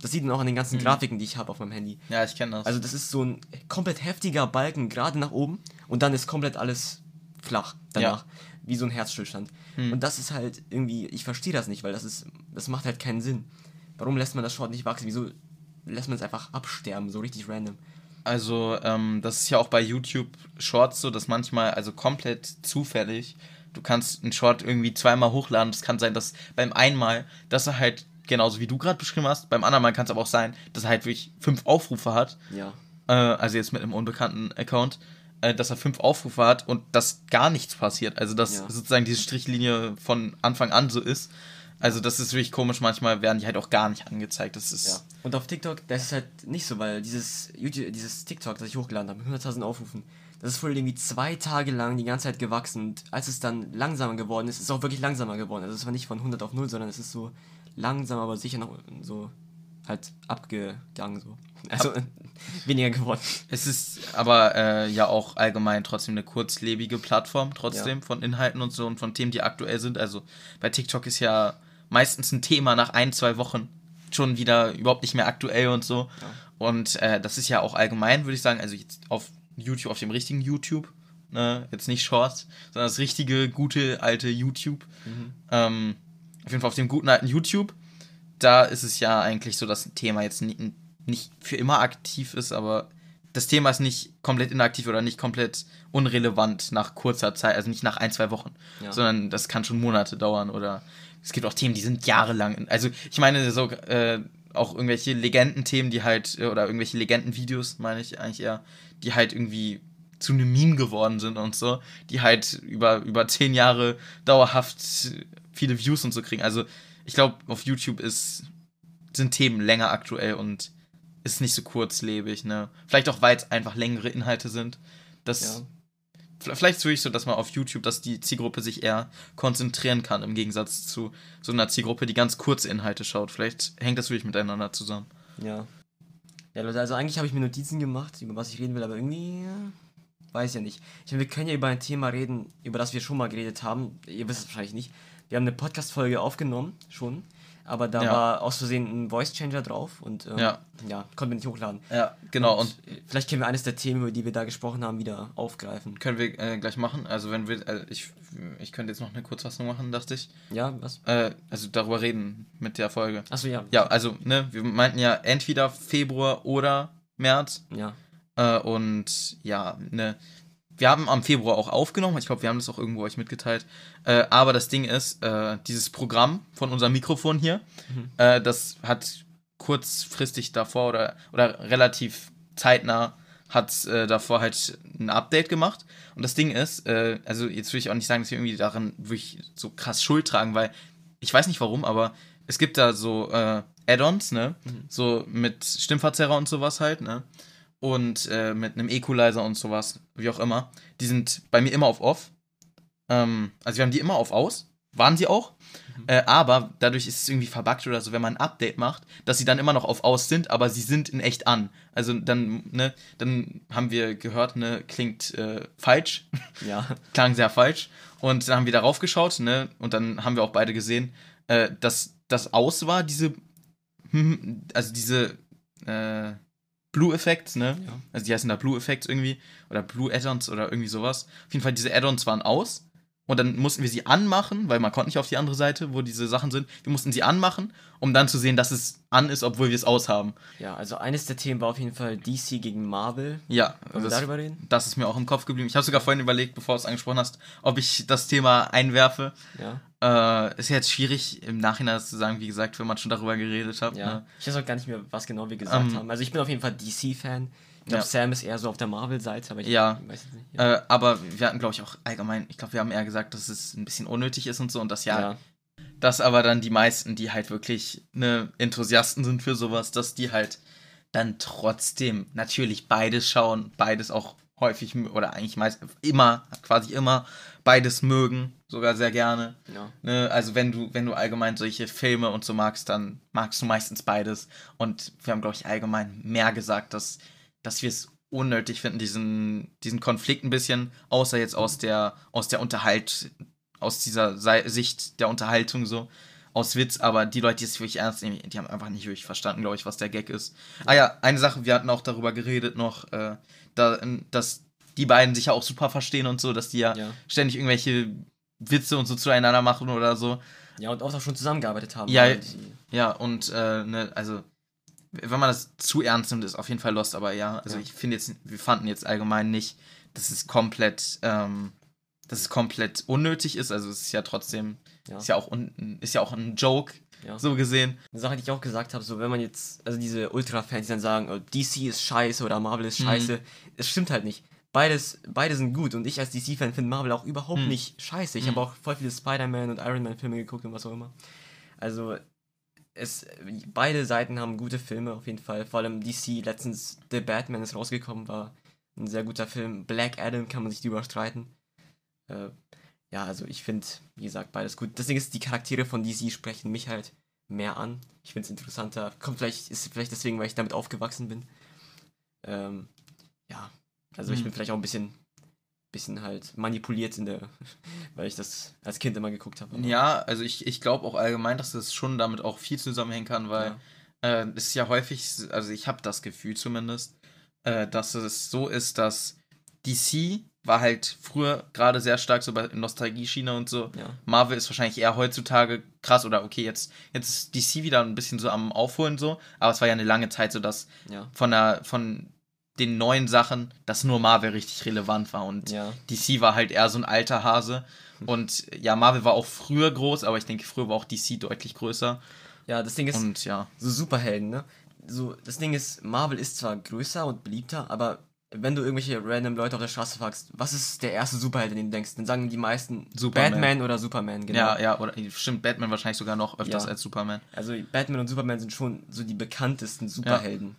Speaker 1: Das sieht man auch an den ganzen Grafiken, die ich habe auf meinem Handy.
Speaker 2: Ja, ich kenne das.
Speaker 1: Also das ist so ein komplett heftiger Balken gerade nach oben und dann ist komplett alles flach danach. Wie so ein Herzstillstand. Und das ist halt irgendwie, ich verstehe das nicht, weil das ist, das macht halt keinen Sinn. Warum lässt man das Short nicht wachsen? Wieso lässt man es einfach absterben, so richtig random?
Speaker 2: Also, ähm, das ist ja auch bei YouTube Shorts so, dass manchmal, also komplett zufällig, du kannst einen Short irgendwie zweimal hochladen. Es kann sein, dass beim einmal, dass er halt, genauso wie du gerade beschrieben hast, beim anderen Mal kann es aber auch sein, dass er halt wirklich fünf Aufrufe hat.
Speaker 1: Ja.
Speaker 2: Äh, also jetzt mit einem unbekannten Account, äh, dass er fünf Aufrufe hat und dass gar nichts passiert. Also, dass
Speaker 1: Ja.
Speaker 2: sozusagen diese Strichlinie von Anfang an so ist. Also, das ist wirklich komisch. Manchmal werden die halt auch gar nicht angezeigt. Das ist.
Speaker 1: Ja. Und auf TikTok, das ist halt nicht so, weil dieses YouTube, dieses TikTok, das ich hochgeladen habe, mit 100.000 Aufrufen, das ist wohl irgendwie zwei Tage lang die ganze Zeit gewachsen. Und als es dann langsamer geworden ist, ist es auch wirklich langsamer geworden. Also es war nicht von 100 auf 0, sondern es ist so langsam, aber sicher noch so halt abgegangen so. Also weniger geworden.
Speaker 2: Es ist aber äh, ja auch allgemein trotzdem eine kurzlebige Plattform, trotzdem von Inhalten und so und von Themen, die aktuell sind. Also bei TikTok ist ja meistens ein Thema nach ein, zwei Wochen schon wieder überhaupt nicht mehr aktuell und so.
Speaker 1: Ja.
Speaker 2: Und äh, das ist ja auch allgemein, würde ich sagen, also jetzt auf YouTube, auf dem richtigen YouTube, ne? jetzt nicht Shorts, sondern das richtige, gute, alte YouTube. Ähm, auf jeden Fall auf dem guten alten YouTube. Da ist es ja eigentlich so, dass ein Thema jetzt nicht, nicht für immer aktiv ist, aber das Thema ist nicht komplett inaktiv oder nicht komplett unrelevant nach kurzer Zeit, also nicht nach ein, zwei Wochen,
Speaker 1: Ja.
Speaker 2: sondern das kann schon Monate dauern oder es gibt auch Themen, die sind jahrelang. Also ich meine so äh, auch irgendwelche Legendenthemen, die halt, äh, oder irgendwelche Legendenvideos, meine ich eigentlich eher, die halt irgendwie zu einem Meme geworden sind und so, die halt über, über zehn Jahre dauerhaft viele Views und so kriegen. Also ich glaube, auf YouTube ist, sind Themen länger aktuell und ist nicht so kurzlebig, ne? Vielleicht auch, weil es einfach längere Inhalte sind. Das,
Speaker 1: Ja.
Speaker 2: Vielleicht es wirklich so, dass man auf YouTube, dass die Zielgruppe sich eher konzentrieren kann, im Gegensatz zu so einer Zielgruppe, die ganz kurze Inhalte schaut. Vielleicht hängt das wirklich miteinander zusammen.
Speaker 1: Ja. Ja, Leute, also eigentlich habe ich mir Notizen gemacht, über was ich reden will, aber irgendwie äh, weiß ja nicht. Ich meine, wir können ja über ein Thema reden, über das wir schon mal geredet haben. Ihr wisst es wahrscheinlich nicht. Wir haben eine Podcast-Folge aufgenommen, schon. Aber da
Speaker 2: Ja.
Speaker 1: war aus Versehen ein Voice-Changer drauf und ähm,
Speaker 2: Ja.
Speaker 1: ja, konnten wir nicht hochladen.
Speaker 2: Ja, genau. Und
Speaker 1: äh, vielleicht können wir eines der Themen, über die wir da gesprochen haben, wieder aufgreifen.
Speaker 2: können wir äh, gleich machen. Also wenn wir, äh, ich, ich könnte jetzt noch eine Kurzfassung machen, dachte ich.
Speaker 1: Ja, was?
Speaker 2: Äh, also darüber reden mit der Folge.
Speaker 1: Achso, ja.
Speaker 2: Ja, also, ne, wir meinten ja entweder Februar oder März.
Speaker 1: Ja.
Speaker 2: Äh, und ja, ne, wir haben am Februar auch aufgenommen. Ich glaube, wir haben das auch irgendwo euch mitgeteilt. Äh, aber das Ding ist, äh, dieses Programm von unserem Mikrofon hier,
Speaker 1: Mhm.
Speaker 2: äh, das hat kurzfristig davor oder, oder relativ zeitnah hat äh, davor halt ein Update gemacht. Und das Ding ist, äh, also jetzt will ich auch nicht sagen, dass wir irgendwie daran wirklich so krass Schuld tragen, weil ich weiß nicht warum, aber es gibt da so äh, Add-ons, ne? So mit Stimmverzerrer und sowas halt, ne? Und äh, mit einem Equalizer und sowas, wie auch immer. Die sind bei mir immer auf Off. Ähm, also wir haben die immer auf Aus. Waren sie auch. Äh, aber dadurch ist es irgendwie verbuggt oder so, wenn man ein Update macht, dass sie dann immer noch auf Aus sind, aber sie sind in echt an. Also dann, ne, dann haben wir gehört, ne, klingt äh, falsch
Speaker 1: Ja.
Speaker 2: klang sehr falsch. Und dann haben wir darauf geschaut, ne? Und dann haben wir auch beide gesehen, äh, dass das aus war, diese, also diese äh, Blue-Effekts, ne?
Speaker 1: Ja.
Speaker 2: Also die heißen da Blue-Effekts irgendwie. Oder Blue-Add-ons oder irgendwie sowas. Auf jeden Fall, diese Add-ons waren aus. Und dann mussten wir sie anmachen, weil man konnte nicht auf die andere Seite, wo diese Sachen sind. Wir mussten sie anmachen, um dann zu sehen, dass es an ist, obwohl wir es aushaben.
Speaker 1: Ja, also eines der Themen war auf jeden Fall DC gegen Marvel.
Speaker 2: Ja,
Speaker 1: Wollen wir
Speaker 2: das,
Speaker 1: darüber reden?
Speaker 2: das ist mir auch im Kopf geblieben. Ich habe sogar vorhin überlegt, bevor du es angesprochen hast, ob ich das Thema einwerfe.
Speaker 1: Ja.
Speaker 2: Äh, ist jetzt schwierig im Nachhinein zu sagen, wie gesagt, wenn man schon darüber geredet hat.
Speaker 1: Ja.
Speaker 2: Ne?
Speaker 1: Ich weiß auch gar nicht mehr, was genau wir gesagt
Speaker 2: Ähm,
Speaker 1: haben. Also ich bin auf jeden Fall DC-Fan. Ich glaube,
Speaker 2: Ja.
Speaker 1: Sam ist eher so auf der Marvel-Seite, aber ich
Speaker 2: Ja.
Speaker 1: weiß es nicht. Ja.
Speaker 2: Äh, aber wir hatten, glaube ich, auch allgemein, ich glaube, wir haben eher gesagt, dass es ein bisschen unnötig ist und so und dass ja,
Speaker 1: ja.
Speaker 2: dass aber dann die meisten, die halt wirklich ne, Enthusiasten sind für sowas, dass die halt dann trotzdem natürlich beides schauen, beides auch häufig oder eigentlich meist immer, quasi immer beides mögen, sogar sehr gerne.
Speaker 1: ja.
Speaker 2: Ne, also wenn du, wenn du allgemein solche Filme und so magst, dann magst du meistens beides. Und wir haben, glaube ich, allgemein mehr gesagt, dass, dass wir es unnötig finden, diesen, diesen Konflikt ein bisschen, außer jetzt aus der, aus der Unterhalt, aus dieser Sicht der Unterhaltung so, aus Witz, aber die Leute, die es wirklich ernst nehmen, die haben einfach nicht wirklich verstanden, glaube ich, was der Gag ist. Ah ja, eine Sache, wir hatten auch darüber geredet noch, äh, da, dass die beiden sich ja auch super verstehen und so, dass die ja,
Speaker 1: Ja.
Speaker 2: ständig irgendwelche Witze und so zueinander machen oder so.
Speaker 1: ja, und auch schon zusammengearbeitet haben.
Speaker 2: Ja,
Speaker 1: die-
Speaker 2: Ja, und äh, ne, also wenn man das zu ernst nimmt, ist auf jeden Fall lost, aber ja, also
Speaker 1: Ja.
Speaker 2: ich finde jetzt, wir fanden jetzt allgemein nicht, dass es komplett, ähm, dass es komplett unnötig ist. Also es ist ja trotzdem,
Speaker 1: Ja.
Speaker 2: ist ja auch un, ist ja auch ein Joke,
Speaker 1: Ja.
Speaker 2: so gesehen.
Speaker 1: Eine Sache, die ich auch gesagt habe, so wenn man jetzt, also diese Ultra-Fans, die dann sagen, oh, DC ist scheiße oder Marvel ist
Speaker 2: Mhm.
Speaker 1: scheiße, es stimmt halt nicht. Beides, beide sind gut und ich als DC-Fan finde Marvel auch überhaupt
Speaker 2: Mhm.
Speaker 1: nicht scheiße. Ich
Speaker 2: Mhm.
Speaker 1: habe auch voll viele Spider-Man und Iron Man-Filme geguckt und was auch immer. Also, es, beide Seiten haben gute Filme auf jeden Fall. Vor allem DC, letztens The Batman ist rausgekommen, war ein sehr guter Film. Black Adam kann man sich drüber streiten. Äh, ja, also ich finde, wie gesagt, beides gut. Deswegen ist die Charaktere von DC sprechen mich halt mehr an. Ich finde es interessanter. Kommt vielleicht, ist vielleicht deswegen, weil ich damit aufgewachsen bin. Ähm, ja, also ich
Speaker 2: Mhm.
Speaker 1: bin vielleicht auch ein bisschen, bisschen halt manipuliert in der, weil ich das als Kind immer geguckt habe.
Speaker 2: Ja, also ich, ich glaube auch allgemein, dass das schon damit auch viel zusammenhängen kann, weil
Speaker 1: Ja.
Speaker 2: äh, es ist ja häufig, also ich habe das Gefühl zumindest, äh, dass es so ist, dass DC war halt früher gerade sehr stark so bei Nostalgie-Schiene und so.
Speaker 1: Ja.
Speaker 2: Marvel ist wahrscheinlich eher heutzutage krass oder okay, jetzt, jetzt ist DC wieder ein bisschen so am Aufholen so, aber es war ja eine lange Zeit so, dass
Speaker 1: Ja.
Speaker 2: von der, von den neuen Sachen, dass nur Marvel richtig relevant war und
Speaker 1: Ja.
Speaker 2: DC war halt eher so ein alter Hase. Und ja, Marvel war auch früher groß, aber ich denke, früher war auch DC deutlich größer.
Speaker 1: Ja, das Ding ist,
Speaker 2: Und ja.
Speaker 1: so Superhelden, ne? So, das Ding ist, Marvel ist zwar größer und beliebter, aber wenn du irgendwelche random Leute auf der Straße fragst, was ist der erste Superheld, den du denkst, dann sagen die meisten
Speaker 2: Superman.
Speaker 1: Batman oder Superman, genau.
Speaker 2: Ja, ja, oder stimmt, Batman wahrscheinlich sogar noch öfters
Speaker 1: Ja.
Speaker 2: als Superman.
Speaker 1: Also Batman und Superman sind schon so die bekanntesten Superhelden.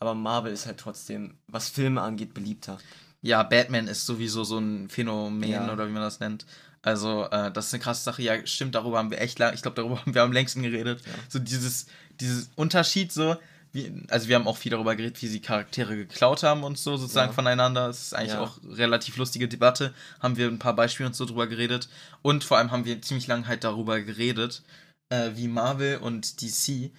Speaker 1: Aber Marvel ist halt trotzdem, was Filme angeht, beliebter.
Speaker 2: ja, Batman ist sowieso so ein Phänomen
Speaker 1: Ja.
Speaker 2: oder wie man das nennt. Also, äh, das ist eine krasse Sache. Ja, stimmt, darüber haben wir echt lang, ich glaube, darüber haben wir am längsten geredet.
Speaker 1: Ja.
Speaker 2: So dieses, dieses Unterschied so, wie, also wir haben auch viel darüber geredet, wie sie Charaktere geklaut haben und so sozusagen
Speaker 1: Ja.
Speaker 2: voneinander. Das ist eigentlich
Speaker 1: Ja.
Speaker 2: auch relativ lustige Debatte. Haben wir ein paar Beispiele und so drüber geredet. Und vor allem haben wir ziemlich lange halt darüber geredet, äh, wie Marvel und DC,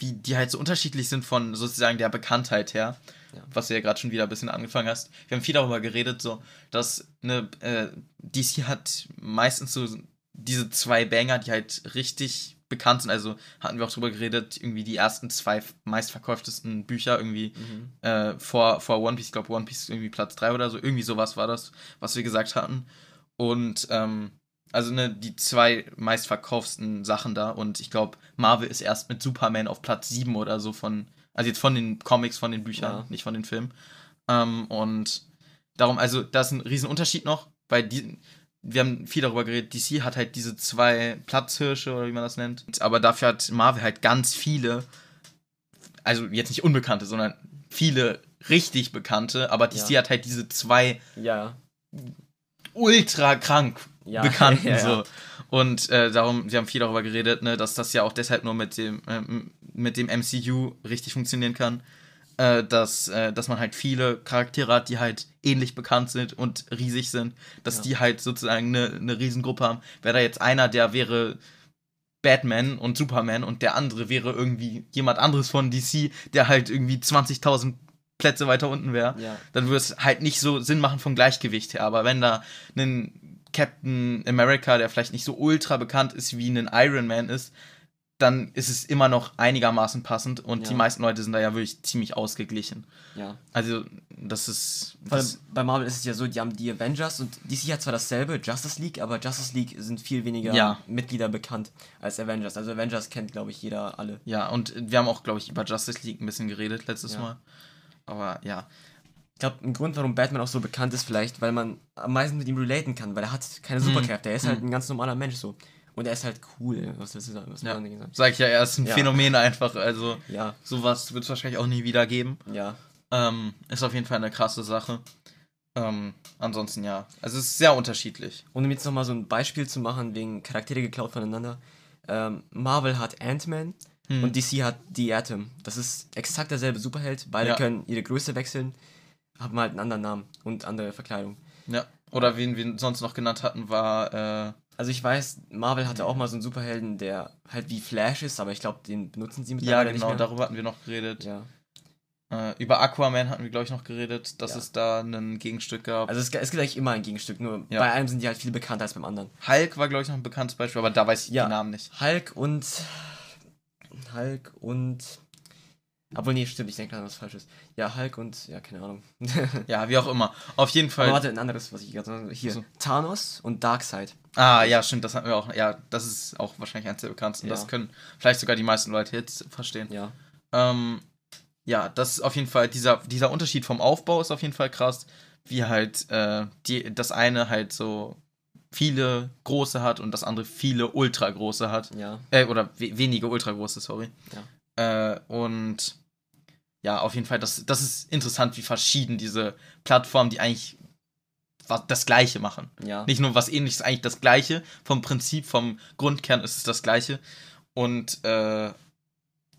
Speaker 2: wie die halt so unterschiedlich sind von sozusagen der Bekanntheit her.
Speaker 1: Ja.
Speaker 2: Was du ja gerade schon wieder ein bisschen angefangen hast. Wir haben viel darüber geredet, so, dass eine, äh, DC hat meistens so diese zwei Banger, die halt richtig bekannt sind. Also hatten wir auch drüber geredet, irgendwie die ersten zwei meistverkauftesten Bücher irgendwie
Speaker 1: Mhm.
Speaker 2: äh, vor, vor One Piece, ich glaube One Piece ist irgendwie Platz 3 oder so, irgendwie sowas war das, was wir gesagt hatten. Und ähm, also ne, die zwei meistverkauften Sachen da und ich glaube, Marvel ist erst mit Superman auf Platz 7 oder so von, also jetzt von den Comics, von den Büchern,
Speaker 1: Ja.
Speaker 2: nicht von den Filmen. Ähm, und darum, also da ist ein riesen Unterschied noch, weil die, wir haben viel darüber geredet, DC hat halt diese zwei Platzhirsche oder wie man das nennt, aber dafür hat Marvel halt ganz viele, also jetzt nicht unbekannte, sondern viele richtig bekannte, aber DC
Speaker 1: Ja.
Speaker 2: hat halt diese zwei
Speaker 1: Ja.
Speaker 2: ultra krank
Speaker 1: Ja.
Speaker 2: Bekannten
Speaker 1: Ja,
Speaker 2: so. Und äh, darum, wir haben viel darüber geredet, ne, dass das ja auch deshalb nur mit dem, ähm, mit dem MCU richtig funktionieren kann. Äh, dass, äh, dass man halt viele Charaktere hat, die halt ähnlich bekannt sind und riesig sind, dass die halt sozusagen eine, eine Riesengruppe haben. Wäre da jetzt einer, der wäre Batman und Superman und der andere wäre irgendwie jemand anderes von DC, der halt irgendwie 20.000 Plätze weiter unten wäre
Speaker 1: Ja.
Speaker 2: dann würde es halt nicht so Sinn machen vom Gleichgewicht her. Aber wenn da ein Captain America, der vielleicht nicht so ultra bekannt ist wie ein Iron Man ist, dann ist es immer noch einigermaßen passend und
Speaker 1: Ja.
Speaker 2: die meisten Leute sind da ja wirklich ziemlich ausgeglichen.
Speaker 1: ja.
Speaker 2: Also, das ist. Das,
Speaker 1: bei Marvel ist es ja so, die haben die Avengers und DC hat zwar dasselbe, Justice League, aber Justice League sind viel weniger
Speaker 2: Ja.
Speaker 1: Mitglieder bekannt als Avengers. Also Avengers kennt, glaube ich, jeder alle.
Speaker 2: ja, und wir haben auch, glaube ich, über Justice League ein bisschen geredet letztes
Speaker 1: Ja.
Speaker 2: Mal. Aber ja.
Speaker 1: Ich glaube, ein Grund, warum Batman auch so bekannt ist, vielleicht, weil man am meisten mit ihm relaten kann, weil er hat keine Superkräfte. Er ist halt ein ganz normaler Mensch so. Und er ist halt cool. Was willst du sagen? Was
Speaker 2: ja.
Speaker 1: man sagen?
Speaker 2: Sag ich ja, er ist ein
Speaker 1: Ja.
Speaker 2: Phänomen einfach. Also,
Speaker 1: Ja,
Speaker 2: sowas wird es wahrscheinlich auch nie wieder geben.
Speaker 1: ja.
Speaker 2: Ähm, ist auf jeden Fall eine krasse Sache. Ähm, ansonsten ja. Also es ist sehr unterschiedlich.
Speaker 1: Und um jetzt nochmal so ein Beispiel zu machen, wegen Charaktere geklaut voneinander. Ähm, Marvel hat Ant-Man
Speaker 2: Hm.
Speaker 1: und DC hat The Atom. Das ist exakt derselbe Superheld. Beide
Speaker 2: Ja.
Speaker 1: können ihre Größe wechseln, haben halt einen anderen Namen und andere Verkleidung.
Speaker 2: Ja. Oder wen wir sonst noch genannt hatten, war, äh,
Speaker 1: Also ich weiß, Marvel hatte auch mal so einen Superhelden, der halt wie Flash ist, aber ich glaube, den benutzen sie
Speaker 2: ja
Speaker 1: mittlerweile
Speaker 2: genau,
Speaker 1: nicht mehr.
Speaker 2: darüber hatten wir noch geredet.
Speaker 1: Ja.
Speaker 2: Äh, über Aquaman hatten wir, glaube ich, noch geredet, dass
Speaker 1: Ja.
Speaker 2: es da ein Gegenstück gab.
Speaker 1: Also es, es gibt eigentlich immer ein Gegenstück, nur
Speaker 2: Ja.
Speaker 1: bei einem sind die halt viel bekannter als beim anderen.
Speaker 2: Hulk war, glaube ich, noch ein bekanntes Beispiel, aber da weiß ich
Speaker 1: Ja.
Speaker 2: die Namen nicht.
Speaker 1: Hulk und Hulk und obwohl nee, stimmt, ich denke gerade was falsches. Ja, Hulk und ja, keine Ahnung.
Speaker 2: Ja, wie auch immer. Auf jeden Fall.
Speaker 1: Aber warte, ein anderes, was ich gerade hier.
Speaker 2: So.
Speaker 1: Thanos und Darkseid.
Speaker 2: Ah, ja, stimmt, das hatten wir auch. Ja, das ist auch wahrscheinlich eines der bekanntesten.
Speaker 1: Ja.
Speaker 2: Das können vielleicht sogar die meisten Leute jetzt verstehen.
Speaker 1: Ja.
Speaker 2: Ähm, ja, das ist auf jeden Fall, dieser, dieser Unterschied vom Aufbau ist auf jeden Fall krass, wie halt äh, die, das eine halt so viele große hat und das andere viele ultra große hat.
Speaker 1: Ja.
Speaker 2: Äh, oder we wenige ultra große, sorry.
Speaker 1: Ja.
Speaker 2: Äh, und ja, auf jeden Fall, das, das ist interessant, wie verschieden diese Plattformen, die eigentlich was, das Gleiche machen.
Speaker 1: Ja.
Speaker 2: Nicht nur was ähnliches, eigentlich das Gleiche. Vom Prinzip, vom Grundkern ist es das Gleiche. Und äh,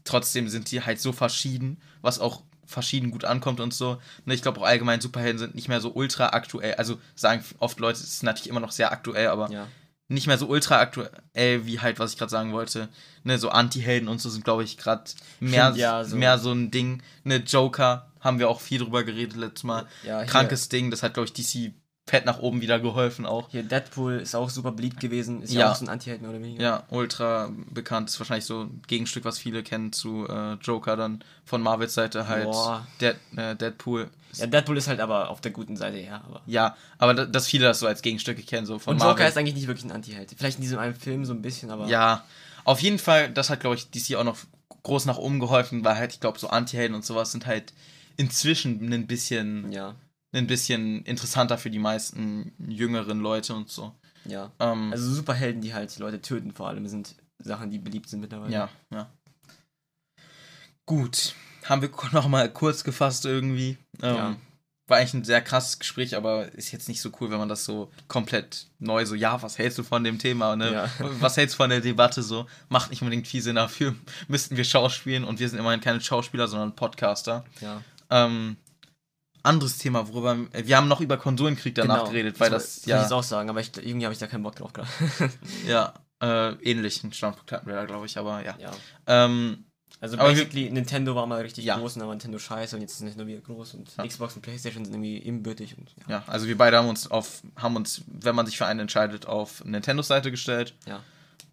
Speaker 2: trotzdem sind die halt so verschieden, was auch verschieden gut ankommt und so. Ne, ich glaube auch allgemein Superhelden sind nicht mehr so ultra aktuell. Also sagen oft Leute, es ist natürlich immer noch sehr aktuell, aber
Speaker 1: Ja.
Speaker 2: Nicht mehr so ultra aktuell wie halt, was ich gerade sagen wollte. Ne, so Anti-Helden und so sind, glaube ich, gerade mehr,
Speaker 1: ja, so.
Speaker 2: mehr so ein Ding. Ne, Joker haben wir auch viel drüber geredet letztes Mal.
Speaker 1: Ja,
Speaker 2: Krankes Ding, das hat, glaube ich, DC fett nach oben wieder geholfen auch.
Speaker 1: Hier Deadpool ist auch super beliebt gewesen. Ist ja,
Speaker 2: Ja.
Speaker 1: auch so ein Anti-Held mehr oder weniger.
Speaker 2: Ja, ultra bekannt. Ist wahrscheinlich so ein Gegenstück, was viele kennen zu äh, Joker dann von Marvels Seite halt.
Speaker 1: Boah.
Speaker 2: Dead, äh, Deadpool.
Speaker 1: Ja, Deadpool ist halt aber auf der guten Seite, ja. Aber
Speaker 2: Ja, aber da, dass viele das so als Gegenstücke kennen, so von
Speaker 1: und
Speaker 2: Marvel.
Speaker 1: Joker ist eigentlich nicht wirklich ein Anti-Held. Vielleicht in diesem einen Film so ein bisschen, aber.
Speaker 2: Ja, auf jeden Fall, das hat, glaube ich, DC auch noch groß nach oben geholfen, weil halt, ich glaube, so Anti-Helden und sowas sind halt inzwischen ein bisschen,
Speaker 1: Ja.
Speaker 2: Ein bisschen interessanter für die meisten jüngeren Leute und so.
Speaker 1: Ja.
Speaker 2: Ähm,
Speaker 1: Also Superhelden, die halt Leute töten, vor allem sind Sachen, die beliebt sind mittlerweile.
Speaker 2: ja, ja. Gut, haben wir noch mal kurz gefasst irgendwie. Ähm,
Speaker 1: Ja.
Speaker 2: war eigentlich ein sehr krasses Gespräch, aber ist jetzt nicht so cool, wenn man das so komplett neu so, ja, was hältst du von dem Thema, ne?
Speaker 1: Ja.
Speaker 2: Was hältst du von der Debatte so? Macht nicht unbedingt viel Sinn dafür. Müssten wir Schauspielen und wir sind immerhin keine Schauspieler, sondern Podcaster.
Speaker 1: Ja.
Speaker 2: Ähm, anderes Thema, worüber wir haben noch über Konsolenkrieg danach
Speaker 1: Genau.
Speaker 2: geredet, weil das
Speaker 1: ich
Speaker 2: ja
Speaker 1: jetzt auch sagen, aber ich, irgendwie habe ich da keinen Bock drauf gerade.
Speaker 2: ja äh, ähnlichen Standpunkt hatten wir da, glaube ich, aber ja.
Speaker 1: ja.
Speaker 2: Ähm,
Speaker 1: Also
Speaker 2: Aber wir-
Speaker 1: basically, Nintendo war mal richtig
Speaker 2: Ja.
Speaker 1: groß und dann war Nintendo scheiße und jetzt ist Nintendo wieder groß und
Speaker 2: Ja.
Speaker 1: Xbox und Playstation sind irgendwie ebenbürtig und ja.
Speaker 2: ja, also wir beide haben uns auf, haben uns, wenn man sich für einen entscheidet, auf Nintendos Seite gestellt.
Speaker 1: Ja.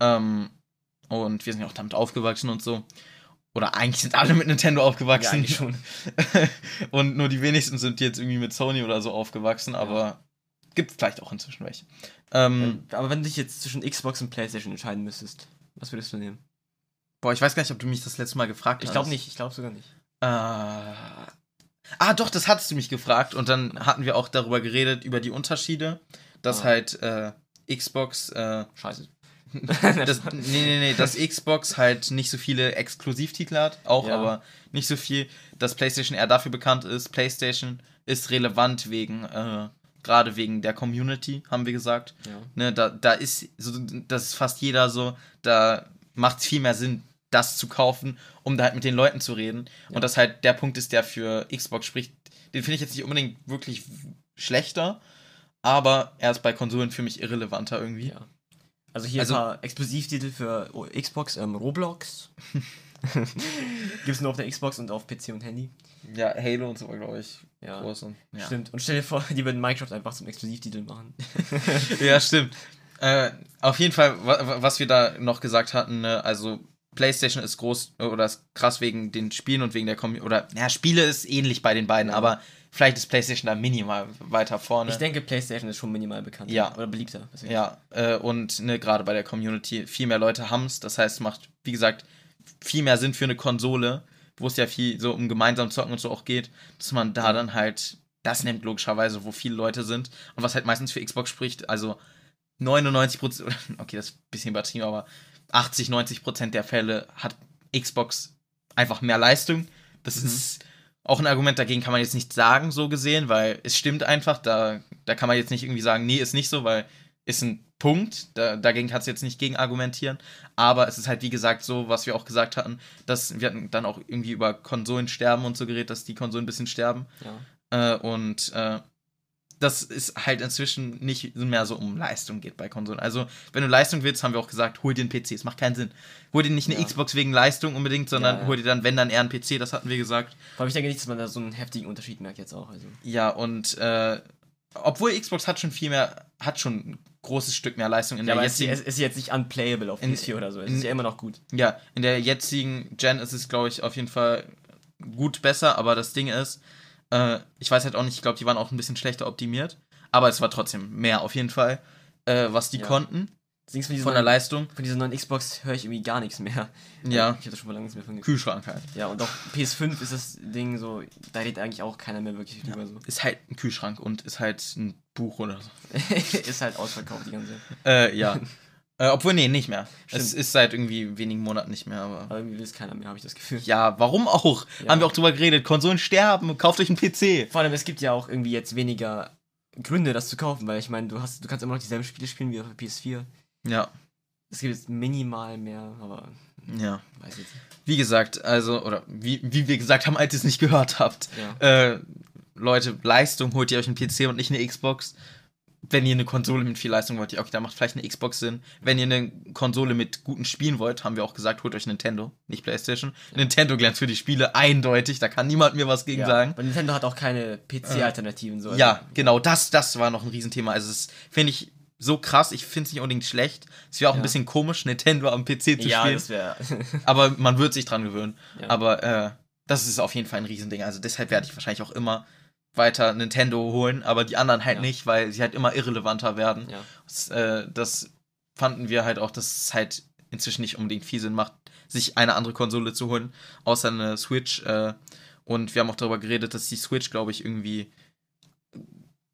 Speaker 2: Ähm, und wir sind ja auch damit aufgewachsen und so. Oder eigentlich sind alle mit Nintendo
Speaker 1: Ja,
Speaker 2: aufgewachsen.
Speaker 1: eigentlich schon.
Speaker 2: und nur die wenigsten sind jetzt irgendwie mit Sony oder so aufgewachsen, aber gibt vielleicht auch inzwischen welche. Ähm,
Speaker 1: Aber wenn du dich jetzt zwischen Xbox und Playstation entscheiden müsstest, was würdest du nehmen?
Speaker 2: boah, ich weiß gar nicht, ob du mich das letzte Mal gefragt
Speaker 1: Ich
Speaker 2: hast.
Speaker 1: glaube nicht, ich glaube sogar nicht.
Speaker 2: Äh, ah, doch, das hattest du mich gefragt und dann hatten wir auch darüber geredet, über die Unterschiede, dass
Speaker 1: Ah.
Speaker 2: halt äh, Xbox, äh,
Speaker 1: Scheiße.
Speaker 2: das, nee, nee, nee, dass Xbox halt nicht so viele Exklusivtitel hat, auch,
Speaker 1: Ja.
Speaker 2: aber nicht so viel, dass PlayStation eher dafür bekannt ist. PlayStation ist relevant wegen, äh, gerade wegen der Community, haben wir gesagt.
Speaker 1: Ja.
Speaker 2: Ne, da, da ist, so, das ist fast jeder so, da macht es viel mehr Sinn, das zu kaufen, um da halt mit den Leuten zu reden.
Speaker 1: Ja.
Speaker 2: Und das halt der Punkt ist, der für Xbox spricht. Den finde ich jetzt nicht unbedingt wirklich schlechter, aber er ist bei Konsolen für mich irrelevanter irgendwie.
Speaker 1: ja. Also hier
Speaker 2: Also-
Speaker 1: ein paar Exklusivtitel für Xbox, ähm, Roblox. Gibt's nur auf der Xbox und auf PC und Handy.
Speaker 2: Ja, Halo und so, glaube ich,
Speaker 1: Ja.
Speaker 2: groß und ja.
Speaker 1: Stimmt. Und stell dir vor, die würden Minecraft einfach zum Exklusivtitel machen.
Speaker 2: ja, stimmt. Äh, auf jeden Fall, wa wa- was wir da noch gesagt hatten, ne, also PlayStation ist groß äh, oder ist krass wegen den Spielen und wegen der Community. Oder, ja, Spiele ist ähnlich bei den beiden,
Speaker 1: Ja.
Speaker 2: aber vielleicht ist PlayStation da minimal weiter vorne.
Speaker 1: Ich denke, PlayStation ist schon minimal bekannt.
Speaker 2: Ja.
Speaker 1: Oder beliebter. deswegen.
Speaker 2: Ja, äh, und ne, gerade bei der Community viel mehr Leute haben es. Das heißt, es macht, wie gesagt, viel mehr Sinn für eine Konsole, wo es ja viel so um gemeinsam zocken und so auch geht, dass man da dann halt das nimmt, logischerweise, wo viele Leute sind. Und was halt meistens für Xbox spricht, also 99 Prozent, okay, das ist ein bisschen übertrieben, aber 80, 90 Prozent der Fälle hat Xbox einfach mehr Leistung. Das
Speaker 1: Mhm.
Speaker 2: ist auch ein Argument, dagegen kann man jetzt nicht sagen, so gesehen, weil es stimmt einfach, da, da kann man jetzt nicht irgendwie sagen, nee, ist nicht so, weil ist ein Punkt, da, dagegen kannst du jetzt nicht gegen argumentieren, aber es ist halt wie gesagt so, was wir auch gesagt hatten, dass wir hatten dann auch irgendwie über Konsolen sterben und so geredet, dass die Konsolen ein bisschen sterben.
Speaker 1: Ja.
Speaker 2: äh, und äh, das ist halt inzwischen nicht mehr so um Leistung geht bei Konsolen. Also, wenn du Leistung willst, haben wir auch gesagt, hol dir einen PC. Es macht keinen Sinn. Hol dir nicht eine
Speaker 1: Ja.
Speaker 2: Xbox wegen Leistung unbedingt, sondern
Speaker 1: Ja, ja.
Speaker 2: hol dir dann, wenn dann eher einen PC, das hatten wir gesagt.
Speaker 1: Allem, ich denke nicht, dass man da so einen heftigen Unterschied merkt jetzt auch. Also.
Speaker 2: Ja, und äh, obwohl Xbox hat schon viel mehr, hat schon ein großes Stück mehr Leistung in
Speaker 1: Ja,
Speaker 2: der
Speaker 1: aber es ist,
Speaker 2: jetzigen.
Speaker 1: es ist jetzt nicht unplayable auf
Speaker 2: In-
Speaker 1: PS4 oder so. Es
Speaker 2: in-
Speaker 1: ist ja immer noch gut.
Speaker 2: Ja, in der jetzigen Gen ist es, glaube ich, auf jeden Fall gut besser, aber das Ding ist, äh, ich weiß halt auch nicht, ich glaube, die waren auch ein bisschen schlechter optimiert, aber es war trotzdem mehr auf jeden Fall, äh, was die
Speaker 1: Ja.
Speaker 2: konnten
Speaker 1: Deswegen von
Speaker 2: von der
Speaker 1: neuen,
Speaker 2: Leistung.
Speaker 1: von dieser neuen Xbox höre ich irgendwie gar nichts mehr.
Speaker 2: Ja.
Speaker 1: Ich habe schon mal lange nichts mehr von.
Speaker 2: Kühlschrank halt.
Speaker 1: Ja, und auch PS5 ist das Ding so, da redet eigentlich auch keiner mehr wirklich drüber so.
Speaker 2: Ist halt ein Kühlschrank und ist halt ein Buch oder so.
Speaker 1: ist halt ausverkauft die ganze Zeit.
Speaker 2: Äh, ja. äh, obwohl, nee, nicht mehr. Es
Speaker 1: Stimmt.
Speaker 2: ist seit irgendwie wenigen Monaten nicht mehr, aber.
Speaker 1: Aber irgendwie will es keiner mehr, habe ich das Gefühl.
Speaker 2: Ja, warum auch?
Speaker 1: Ja.
Speaker 2: Haben wir auch drüber geredet. Konsolen sterben, kauft euch einen PC.
Speaker 1: Vor allem, es gibt ja auch irgendwie jetzt weniger Gründe, das zu kaufen, weil ich meine, du hast, du kannst immer noch dieselben Spiele spielen wie auf der PS4.
Speaker 2: Ja,
Speaker 1: Es gibt jetzt minimal mehr, aber
Speaker 2: ja.
Speaker 1: weiß jetzt.
Speaker 2: Wie gesagt, also, oder wie, wie wir gesagt haben, als ihr es nicht gehört habt.
Speaker 1: Ja.
Speaker 2: Äh, Leute, Leistung holt ihr euch einen PC und nicht eine Xbox. Wenn ihr eine Konsole mit viel Leistung wollt, ja, okay, da macht vielleicht eine Xbox Sinn. Wenn ihr eine Konsole mit guten Spielen wollt, haben wir auch gesagt, holt euch Nintendo, nicht PlayStation. Nintendo glänzt für die Spiele eindeutig, da kann niemand mir was gegen
Speaker 1: ja.
Speaker 2: sagen.
Speaker 1: Weil Nintendo hat auch keine PC-Alternativen. So. Also,
Speaker 2: Ja, genau, das, das war noch ein Riesenthema. Also, das finde ich so krass. Ich finde es nicht unbedingt schlecht. Es wäre auch ein
Speaker 1: Ja.
Speaker 2: bisschen komisch, Nintendo am PC zu
Speaker 1: Ja,
Speaker 2: spielen.
Speaker 1: das wäre.
Speaker 2: Aber man wird sich dran gewöhnen.
Speaker 1: Ja.
Speaker 2: Aber äh, das ist auf jeden Fall ein Riesending. Also deshalb werde ich wahrscheinlich auch immer weiter Nintendo holen, aber die anderen halt
Speaker 1: Ja.
Speaker 2: nicht, weil sie halt immer irrelevanter werden.
Speaker 1: ja.
Speaker 2: Das, äh, das fanden wir halt auch, dass es halt inzwischen nicht unbedingt viel Sinn macht, sich eine andere Konsole zu holen, außer eine Switch. Äh, und wir haben auch darüber geredet, dass die Switch, glaube ich, irgendwie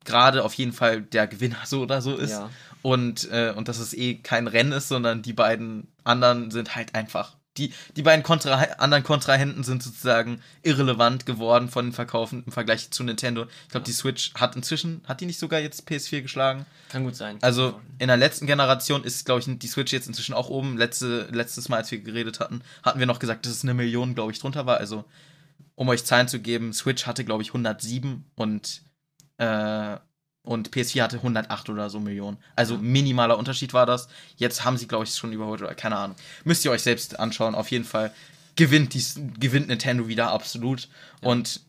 Speaker 2: gerade auf jeden Fall der Gewinner so oder so ist.
Speaker 1: ja.
Speaker 2: Und, äh, und dass es eh kein Rennen ist, sondern die beiden anderen sind halt einfach die, die beiden Kontra anderen Kontrahenten sind sozusagen irrelevant geworden von den Verkaufen im Vergleich zu Nintendo. Ich glaube, die Switch hat inzwischen, hat die nicht sogar jetzt PS4 geschlagen?
Speaker 1: Kann gut sein.
Speaker 2: Also in der letzten Generation ist, glaube ich, die Switch jetzt inzwischen auch oben. Letzte, letztes Mal, als wir geredet hatten, hatten wir noch gesagt, dass es eine Million, glaube ich, drunter war. Also, um euch Zahlen zu geben, Switch hatte, glaube ich, 107 und, äh, und PS4 hatte 108 oder so Millionen. Also minimaler Unterschied war das. Jetzt haben sie, glaube ich, schon überholt oder keine Ahnung. Müsst ihr euch selbst anschauen. Auf jeden Fall gewinnt, dies, gewinnt Nintendo wieder absolut. Und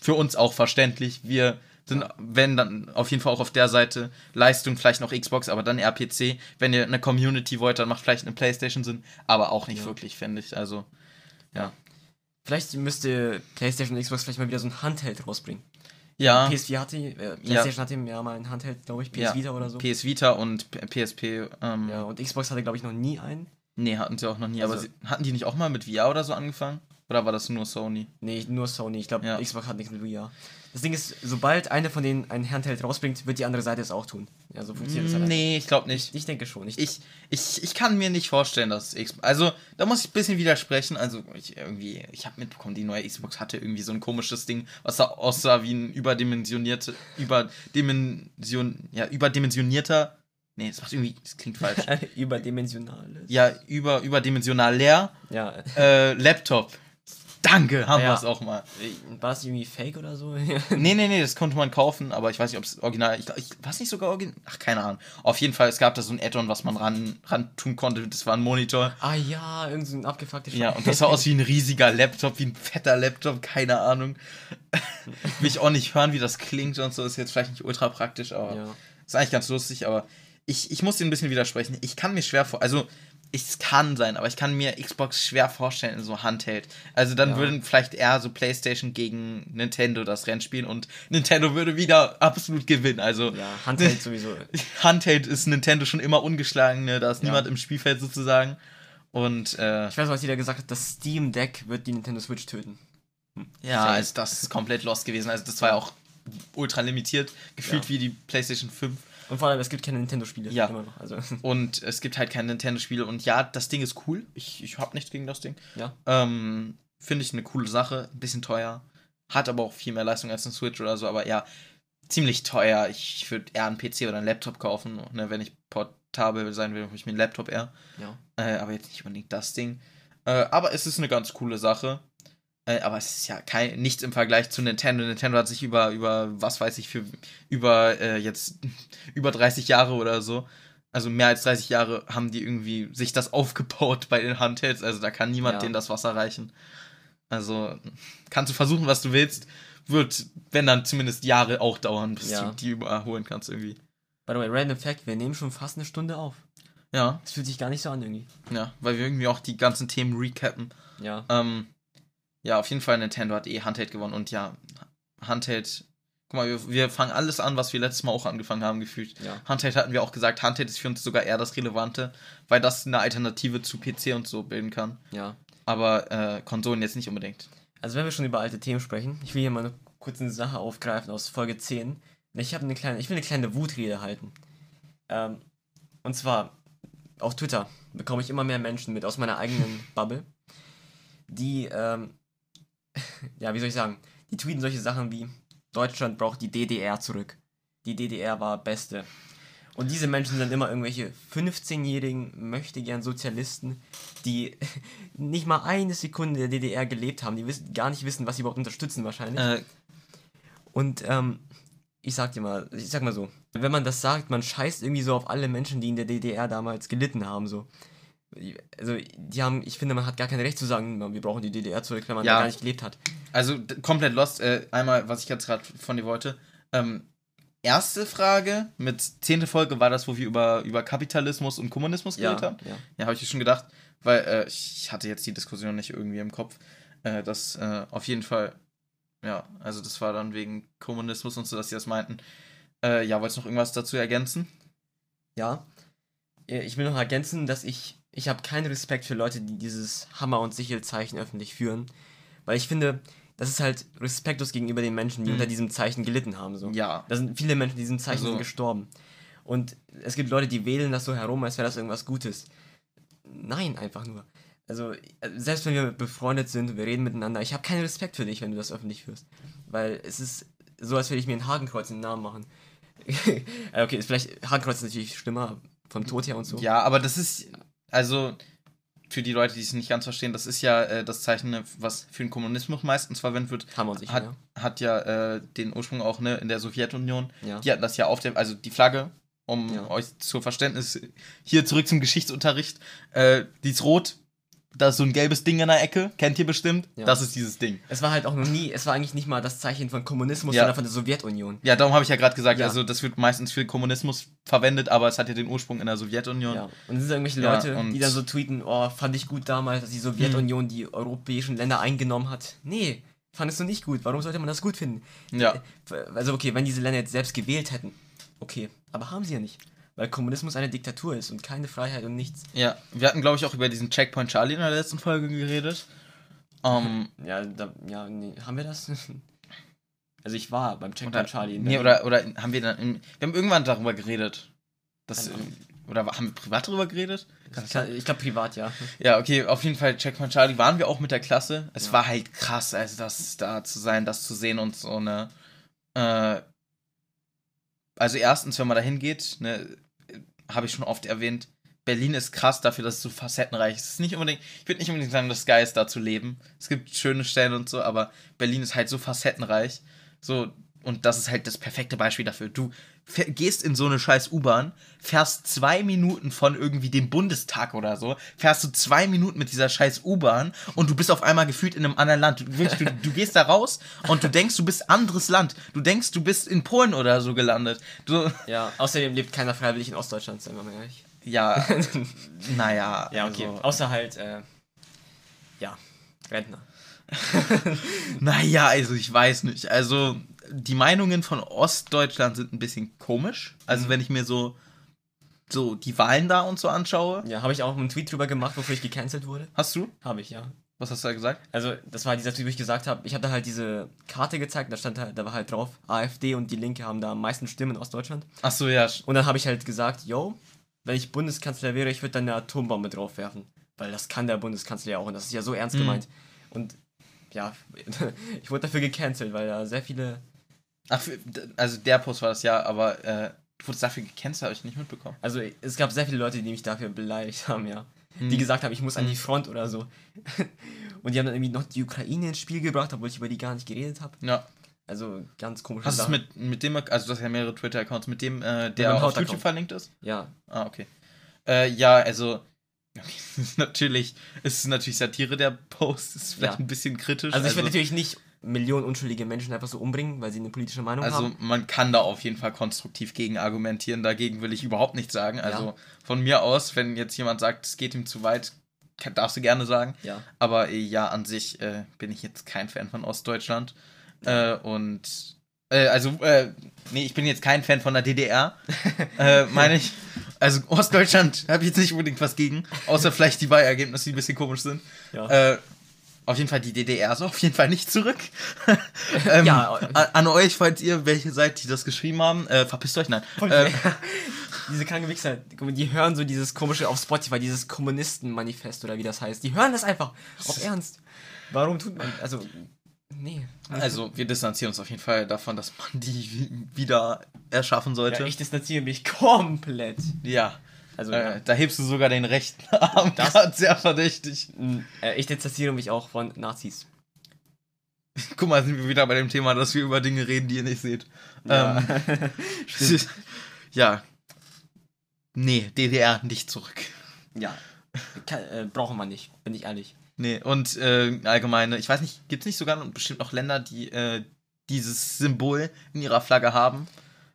Speaker 2: für uns auch verständlich. Wir sind, wenn dann auf jeden Fall auch auf der Seite Leistung, vielleicht noch Xbox, aber dann eher PC. Wenn ihr eine Community wollt, dann macht vielleicht eine Playstation Sinn, aber auch nicht
Speaker 1: Ja.
Speaker 2: wirklich, finde ich. Also, ja.
Speaker 1: Vielleicht müsste PlayStation und Xbox vielleicht mal wieder so ein Handheld rausbringen.
Speaker 2: Ja,
Speaker 1: PS4 hatte, äh, PlayStation hatte ja mal ein Handheld, glaube ich, PS
Speaker 2: ja.
Speaker 1: Vita oder so.
Speaker 2: PS Vita und PSP, ähm,
Speaker 1: ja, und Xbox hatte, glaube ich, noch nie einen.
Speaker 2: nee, hatten sie auch noch nie. aber
Speaker 1: Also-
Speaker 2: sie, hatten die nicht auch mal mit VR oder so angefangen? Oder war das nur Sony?
Speaker 1: Nee, nur Sony. Ich glaube,
Speaker 2: Ja.
Speaker 1: Xbox hat nichts mit VR. Das Ding ist, sobald eine von denen ein Handheld rausbringt, wird die andere Seite es auch tun. Ja, so funktioniert das halt.
Speaker 2: Nee, ich glaube nicht.
Speaker 1: Ich denke schon. Ich,
Speaker 2: Ich, ich, ich kann mir nicht vorstellen, dass Xbox. Also, da muss ich ein bisschen widersprechen. Also, ich irgendwie, ich habe mitbekommen, die neue Xbox hatte irgendwie so ein komisches Ding, was da aussah wie ein überdimensionierte, überdimension, ja, überdimensionierter. Nee, das macht irgendwie, das klingt falsch.
Speaker 1: überdimensionales.
Speaker 2: ja, über, überdimensional leer.
Speaker 1: Ja.
Speaker 2: Äh, Laptop. Danke, haben
Speaker 1: Ja.
Speaker 2: wir es auch mal.
Speaker 1: War das irgendwie fake oder so?
Speaker 2: Nee, nee, nee, das konnte man kaufen, aber ich weiß nicht, ob es original. Ich, ich weiß nicht sogar original. Ach, keine Ahnung. Auf jeden Fall, es gab da so ein Add-on, was man ran, ran tun konnte. Das war ein Monitor.
Speaker 1: ah ja, irgend so ein abgefucktes
Speaker 2: Ja, und das sah aus wie ein riesiger Laptop, wie ein fetter Laptop, keine Ahnung. Will ich auch nicht hören, wie das klingt und so. Ist jetzt vielleicht nicht ultra praktisch, aber
Speaker 1: Ja.
Speaker 2: ist eigentlich ganz lustig. Aber ich, ich muss dir ein bisschen widersprechen. Ich kann mir schwer vor. Also, es kann sein, aber ich kann mir Xbox schwer vorstellen in so Handheld. Also, dann
Speaker 1: Ja.
Speaker 2: würden vielleicht eher so PlayStation gegen Nintendo das Rennen spielen und Nintendo würde wieder absolut gewinnen. Also,
Speaker 1: Ja, Handheld sowieso.
Speaker 2: Handheld ist Nintendo schon immer ungeschlagen, ne? Da ist
Speaker 1: Ja.
Speaker 2: niemand im Spielfeld sozusagen. Und, äh,
Speaker 1: Ich weiß, was jeder gesagt hat, das Steam Deck wird die Nintendo Switch töten.
Speaker 2: Ja,
Speaker 1: Fail.
Speaker 2: also das ist komplett lost gewesen. Also das war ja auch ultra limitiert, gefühlt
Speaker 1: Ja.
Speaker 2: wie die PlayStation 5.
Speaker 1: Und vor allem, es gibt keine Nintendo-Spiele.
Speaker 2: Ja.
Speaker 1: Immer noch. Also,
Speaker 2: Und es gibt halt kein Nintendo-Spiel. Und ja, das Ding ist cool. Ich, ich hab nichts gegen das Ding.
Speaker 1: ja.
Speaker 2: Ähm, Finde ich eine coole Sache. Ein bisschen teuer. Hat aber auch viel mehr Leistung als ein Switch oder so. Aber ja, ziemlich teuer. Ich würde eher einen PC oder einen Laptop kaufen. Ne, wenn ich portabel sein will, hole ich mir einen Laptop eher.
Speaker 1: Ja.
Speaker 2: Äh, aber jetzt nicht unbedingt das Ding. Äh, aber es ist eine ganz coole Sache. Äh, aber es ist ja kein, nichts im Vergleich zu Nintendo. Nintendo hat sich über, über was weiß ich, für über äh, jetzt über 30 Jahre oder so, also mehr als 30 Jahre haben die irgendwie sich das aufgebaut bei den Handhelds. Also da kann niemand
Speaker 1: Ja.
Speaker 2: denen das Wasser reichen. Also kannst du versuchen, was du willst. Wird, wenn dann zumindest Jahre auch dauern, bis
Speaker 1: Ja.
Speaker 2: du die überholen kannst irgendwie.
Speaker 1: By the way, random fact, wir nehmen schon fast eine Stunde auf.
Speaker 2: Ja,
Speaker 1: Es fühlt sich gar nicht so an irgendwie.
Speaker 2: ja, weil wir irgendwie auch die ganzen Themen recappen.
Speaker 1: Ja.
Speaker 2: Ähm, ja, auf jeden Fall Nintendo hat eh Handheld gewonnen und ja, Handheld. Guck mal, wir, wir fangen alles an, was wir letztes Mal auch angefangen haben, gefühlt.
Speaker 1: Ja.
Speaker 2: Handheld hatten wir auch gesagt, Handheld ist für uns sogar eher das Relevante, weil das eine Alternative zu PC und so bilden kann.
Speaker 1: Ja.
Speaker 2: Aber äh, Konsolen jetzt nicht unbedingt.
Speaker 1: Also wenn wir schon über alte Themen sprechen, ich will hier mal eine kurze Sache aufgreifen aus Folge 10. Ich habe eine kleine, ich will eine kleine Wutrede halten. Ähm, und zwar auf Twitter bekomme ich immer mehr Menschen mit aus meiner eigenen Bubble, die, ähm, ja, wie soll ich sagen, die tweeten solche Sachen wie Deutschland braucht die DDR zurück. Die DDR war beste. Und diese Menschen sind immer irgendwelche 15-jährigen, möchte gern Sozialisten, die nicht mal eine Sekunde der DDR gelebt haben, die wissen, gar nicht wissen, was sie überhaupt unterstützen wahrscheinlich.
Speaker 2: Äh,
Speaker 1: Und ähm, ich sag dir mal, ich sag mal so, wenn man das sagt, man scheißt irgendwie so auf alle Menschen, die in der DDR damals gelitten haben, so. Also, die haben, ich finde, man hat gar kein Recht zu sagen, wir brauchen die DDR zurück, wenn man
Speaker 2: Ja.
Speaker 1: da gar nicht gelebt hat.
Speaker 2: also komplett lost. Äh, einmal, was ich jetzt gerade von dir wollte. Ähm, erste Frage mit zehnte Folge war das, wo wir über, über Kapitalismus und Kommunismus
Speaker 1: Ja,
Speaker 2: geredet haben.
Speaker 1: ja.
Speaker 2: Ja, habe ich schon gedacht, weil äh, ich hatte jetzt die Diskussion nicht irgendwie im Kopf. Äh, dass äh, auf jeden Fall, ja, also das war dann wegen Kommunismus und so, dass sie das meinten. Äh, ja, wolltest du noch irgendwas dazu ergänzen?
Speaker 1: Ja. Ich will noch ergänzen, dass ich, ich habe keinen Respekt für Leute, die dieses Hammer- und Sichelzeichen öffentlich führen. Weil ich finde, das ist halt respektlos gegenüber den Menschen, die
Speaker 2: Mhm.
Speaker 1: unter diesem Zeichen gelitten haben. So.
Speaker 2: Ja.
Speaker 1: Da sind viele Menschen, die diesem Zeichen
Speaker 2: Also-
Speaker 1: sind gestorben. Und es gibt Leute, die wählen das so herum, als wäre das irgendwas Gutes. Nein, einfach nur. Also, selbst wenn wir befreundet sind und wir reden miteinander, ich habe keinen Respekt für dich, wenn du das öffentlich führst. Weil es ist so, als würde ich mir ein Hakenkreuz in den Namen machen. Okay, ist vielleicht, Hakenkreuz ist natürlich schlimmer, vom Tod her und so.
Speaker 2: Ja, aber das ist, also für die Leute, die es nicht ganz verstehen, das ist ja äh, das Zeichen, was für den Kommunismus meistens verwendet wird.
Speaker 1: Wir uns nicht,
Speaker 2: hat,
Speaker 1: ja.
Speaker 2: hat ja äh, den Ursprung auch ne, in der Sowjetunion.
Speaker 1: Ja.
Speaker 2: Die hatten das ja auf der, also die Flagge, um
Speaker 1: Ja.
Speaker 2: euch zur Verständnis, hier zurück zum Geschichtsunterricht, äh, die ist rot, da ist so ein gelbes Ding in der Ecke, kennt ihr bestimmt,
Speaker 1: Ja.
Speaker 2: das ist dieses Ding.
Speaker 1: Es war halt auch noch nie, es war eigentlich nicht mal das Zeichen von Kommunismus,
Speaker 2: Ja.
Speaker 1: sondern von der Sowjetunion.
Speaker 2: Ja, darum habe ich ja gerade gesagt,
Speaker 1: Ja.
Speaker 2: also das wird meistens für Kommunismus verwendet, aber es hat ja den Ursprung in der Sowjetunion.
Speaker 1: Ja. Und dann sind irgendwelche Leute, die dann so tweeten, oh, fand ich gut damals, dass die Sowjetunion die europäischen Länder eingenommen hat. Nee, fandest du nicht gut. Warum sollte man das gut finden?
Speaker 2: Ja.
Speaker 1: Also okay, wenn diese Länder jetzt selbst gewählt hätten, okay, aber haben sie ja nicht. Weil Kommunismus eine Diktatur ist und keine Freiheit und nichts.
Speaker 2: Ja, wir hatten, glaube ich, auch über diesen Checkpoint Charlie in der letzten Folge geredet. Ähm,
Speaker 1: Ja, da, ja, nee, haben wir das? Also ich war beim Checkpoint
Speaker 2: oder,
Speaker 1: Charlie.
Speaker 2: nee, oder, oder haben wir dann, in, wir haben irgendwann darüber geredet. Das,
Speaker 1: Keine Ahnung.
Speaker 2: oder haben wir privat darüber geredet? Kann sein?
Speaker 1: Ich glaube privat, ja.
Speaker 2: Ja, okay, auf jeden Fall Checkpoint Charlie waren wir auch mit der Klasse. Es
Speaker 1: Ja.
Speaker 2: war halt krass, also das da zu sein, das zu sehen und so eine. Äh, also erstens, wenn man da hingeht, ne, habe ich schon oft erwähnt, Berlin ist krass dafür, dass es so facettenreich ist. Es ist nicht unbedingt, ich würde nicht unbedingt sagen, das Geil ist da zu leben. Es gibt schöne Stellen und so, aber Berlin ist halt so facettenreich. So, und das ist halt das perfekte Beispiel dafür. Du gehst in so eine scheiß U-Bahn, fährst zwei Minuten von irgendwie dem Bundestag oder so, fährst du zwei Minuten mit dieser scheiß U-Bahn und du bist auf einmal gefühlt in einem anderen Land. Du, du, du gehst da raus und du denkst, du bist anderes Land. Du denkst, du bist in Polen oder so gelandet. Du,
Speaker 1: Ja, außerdem lebt keiner freiwillig in Ostdeutschland, seien wir mal ehrlich.
Speaker 2: ja, naja.
Speaker 1: Ja, okay.
Speaker 2: Also,
Speaker 1: Außer halt, äh, ja, Rentner.
Speaker 2: naja, also ich weiß nicht. Also die Meinungen von Ostdeutschland sind ein bisschen komisch. Also wenn ich mir so, so die Wahlen da und so anschaue.
Speaker 1: Ja, habe ich auch einen Tweet drüber gemacht, wofür ich gecancelt wurde?
Speaker 2: Hast du?
Speaker 1: Habe ich, ja.
Speaker 2: Was hast du da gesagt?
Speaker 1: Also, das war dieser Tweet, wo ich gesagt habe, ich habe da halt diese Karte gezeigt, da stand halt, da war halt drauf, AfD und die Linke haben da am meisten Stimmen in Ostdeutschland.
Speaker 2: Ach so, ja.
Speaker 1: Und dann habe ich halt gesagt, yo, wenn ich Bundeskanzler wäre, ich würde dann eine Atombombe draufwerfen. Weil das kann der Bundeskanzler ja auch und das ist ja so ernst
Speaker 2: Mhm.
Speaker 1: gemeint. Und ja, ich wurde dafür gecancelt, weil da sehr viele.
Speaker 2: Ach, für- also der Post war das ja, aber äh, du wurdest dafür gecancelt, habe ich nicht mitbekommen.
Speaker 1: Also es gab sehr viele Leute, die mich dafür beleidigt haben, ja. Die
Speaker 2: Mhm.
Speaker 1: gesagt haben, ich muss an die Front oder so. Und die haben dann irgendwie noch die Ukraine ins Spiel gebracht, obwohl ich über die gar nicht geredet habe.
Speaker 2: Ja.
Speaker 1: Also ganz komische
Speaker 2: Hast du es mit, mit dem, also du hast ja mehrere Twitter-Accounts, mit dem, äh, der auf. YouTube verlinkt ist?
Speaker 1: Ja,
Speaker 2: Ah, okay. Äh, ja, also, natürlich, es ist natürlich Satire, der Post ist vielleicht
Speaker 1: Ja.
Speaker 2: ein bisschen kritisch.
Speaker 1: also ich will natürlich nicht Millionen unschuldige Menschen einfach so umbringen, weil sie eine politische Meinung
Speaker 2: Also
Speaker 1: haben.
Speaker 2: man kann da auf jeden Fall konstruktiv gegen argumentieren. Dagegen will ich überhaupt nichts sagen. Also
Speaker 1: Ja.
Speaker 2: von mir aus, wenn jetzt jemand sagt, es geht ihm zu weit, darfst du gerne sagen.
Speaker 1: Ja.
Speaker 2: Aber äh, ja, an sich äh, bin ich jetzt kein Fan von Ostdeutschland. Äh, und äh, also, äh, nee, ich bin jetzt kein Fan von der DDR, äh, meine ich. Also Ostdeutschland habe ich jetzt nicht unbedingt was gegen, außer vielleicht die Wahlergebnisse, die ein bisschen komisch sind.
Speaker 1: Ja.
Speaker 2: Auf jeden Fall die DDR so auf jeden Fall nicht zurück. ähm,
Speaker 1: Ja.
Speaker 2: an, an euch, falls ihr welche seid, die das geschrieben haben, äh, verpisst euch, nein.
Speaker 1: Voll
Speaker 2: Äh,
Speaker 1: diese kranken Wichser, die hören so dieses komische auf Spotify, dieses Kommunisten-Manifest oder wie das heißt. Die hören das einfach. Auf Ernst. Warum tut man. Also, nee.
Speaker 2: also, wir distanzieren uns auf jeden Fall davon, dass man die wi- wieder erschaffen sollte.
Speaker 1: Ja, ich distanziere mich komplett.
Speaker 2: Ja.
Speaker 1: Also,
Speaker 2: Äh, da hebst du sogar den rechten Arm.
Speaker 1: Das-
Speaker 2: grad sehr verdächtig.
Speaker 1: ja. äh, ich distanziere mich auch von Nazis.
Speaker 2: Guck mal, sind wir wieder bei dem Thema, dass wir über Dinge reden, die ihr nicht seht.
Speaker 1: Ja.
Speaker 2: Ähm, ja. Nee, DDR nicht zurück.
Speaker 1: ja. Kann, äh, brauchen wir nicht, bin ich ehrlich.
Speaker 2: Nee, und äh, allgemeine, ich weiß nicht, gibt es nicht sogar bestimmt noch Länder, die äh, dieses Symbol in ihrer Flagge haben?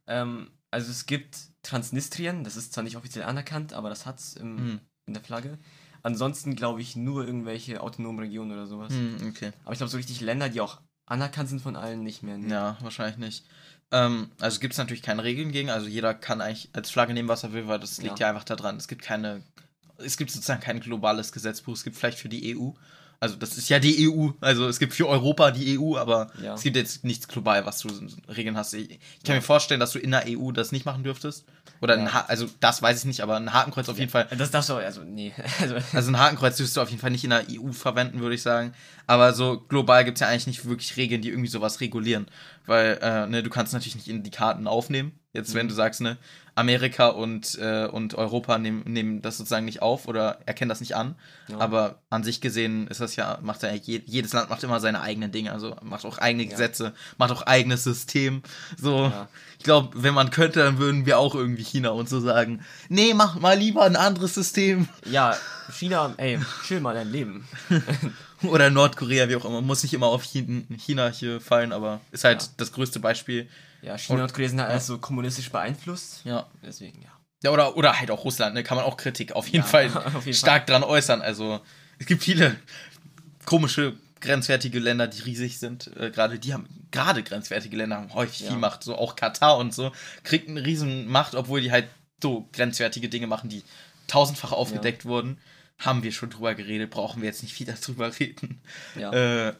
Speaker 1: Ähm, also es gibt Transnistrien, das ist zwar nicht offiziell anerkannt, aber das hat's im,
Speaker 2: Hm.
Speaker 1: in der Flagge. Ansonsten glaube ich nur irgendwelche autonomen Regionen oder sowas.
Speaker 2: Hm, okay.
Speaker 1: Aber ich glaube so richtig Länder, die auch anerkannt sind von allen, nicht mehr. nee.
Speaker 2: Ja, wahrscheinlich nicht. Ähm, also gibt es natürlich keine Regeln gegen, also jeder kann eigentlich als Flagge nehmen, was er will, weil das liegt
Speaker 1: Ja.
Speaker 2: ja, einfach daran. Es gibt keine, es gibt sozusagen kein globales Gesetzbuch, es gibt vielleicht für die EU. Also das ist ja die EU, also es gibt für Europa die EU, aber
Speaker 1: Ja.
Speaker 2: es gibt jetzt nichts global, was du Regeln hast. Ich, ich kann
Speaker 1: Ja.
Speaker 2: mir vorstellen, dass du in der EU das nicht machen dürftest. Oder
Speaker 1: Ja.
Speaker 2: ein ha also das weiß ich nicht, aber ein Hakenkreuz auf jeden Fall.
Speaker 1: Das darfst du, also, nee. Also,
Speaker 2: Also ein Hakenkreuz dürfst du auf jeden Fall nicht in der EU verwenden, würde ich sagen. Aber so global gibt es ja eigentlich nicht wirklich Regeln, die irgendwie sowas regulieren. Weil, äh, ne, du kannst natürlich nicht in die Karten aufnehmen. Jetzt, wenn
Speaker 1: Mhm.
Speaker 2: du sagst, ne, Amerika und, äh, und Europa nehmen, nehmen das sozusagen nicht auf oder erkennen das nicht an.
Speaker 1: Ja.
Speaker 2: Aber an sich gesehen ist das ja, macht ja je, jedes Land macht immer seine eigenen Dinge, also macht auch eigene
Speaker 1: Ja.
Speaker 2: Gesetze, macht auch eigenes System. So,
Speaker 1: Ja.
Speaker 2: ich glaube, wenn man könnte, dann würden wir auch irgendwie China und so sagen, nee, mach mal lieber ein anderes System.
Speaker 1: ja, China, ey, chill mal dein Leben.
Speaker 2: Oder Nordkorea, wie auch immer. Muss nicht immer auf Chin- China hier fallen, aber ist halt
Speaker 1: Ja.
Speaker 2: das größte Beispiel.
Speaker 1: Ja, China und Nordkorea sind halt alles so kommunistisch beeinflusst.
Speaker 2: Ja.
Speaker 1: Deswegen, ja.
Speaker 2: Ja, oder, oder halt auch Russland, ne? Kann man auch Kritik auf jeden
Speaker 1: Ja,
Speaker 2: Fall
Speaker 1: auf jeden
Speaker 2: stark dran äußern. Also, es gibt viele komische, grenzwertige Länder, die riesig sind. Äh, gerade die haben, gerade grenzwertige Länder haben häufig
Speaker 1: Ja.
Speaker 2: viel Macht. So auch Katar und so. Kriegt eine riesen Macht, obwohl die halt so grenzwertige Dinge machen, die tausendfach aufgedeckt wurden. Haben wir schon drüber geredet, brauchen wir jetzt nicht wieder drüber reden.
Speaker 1: ja.
Speaker 2: Äh,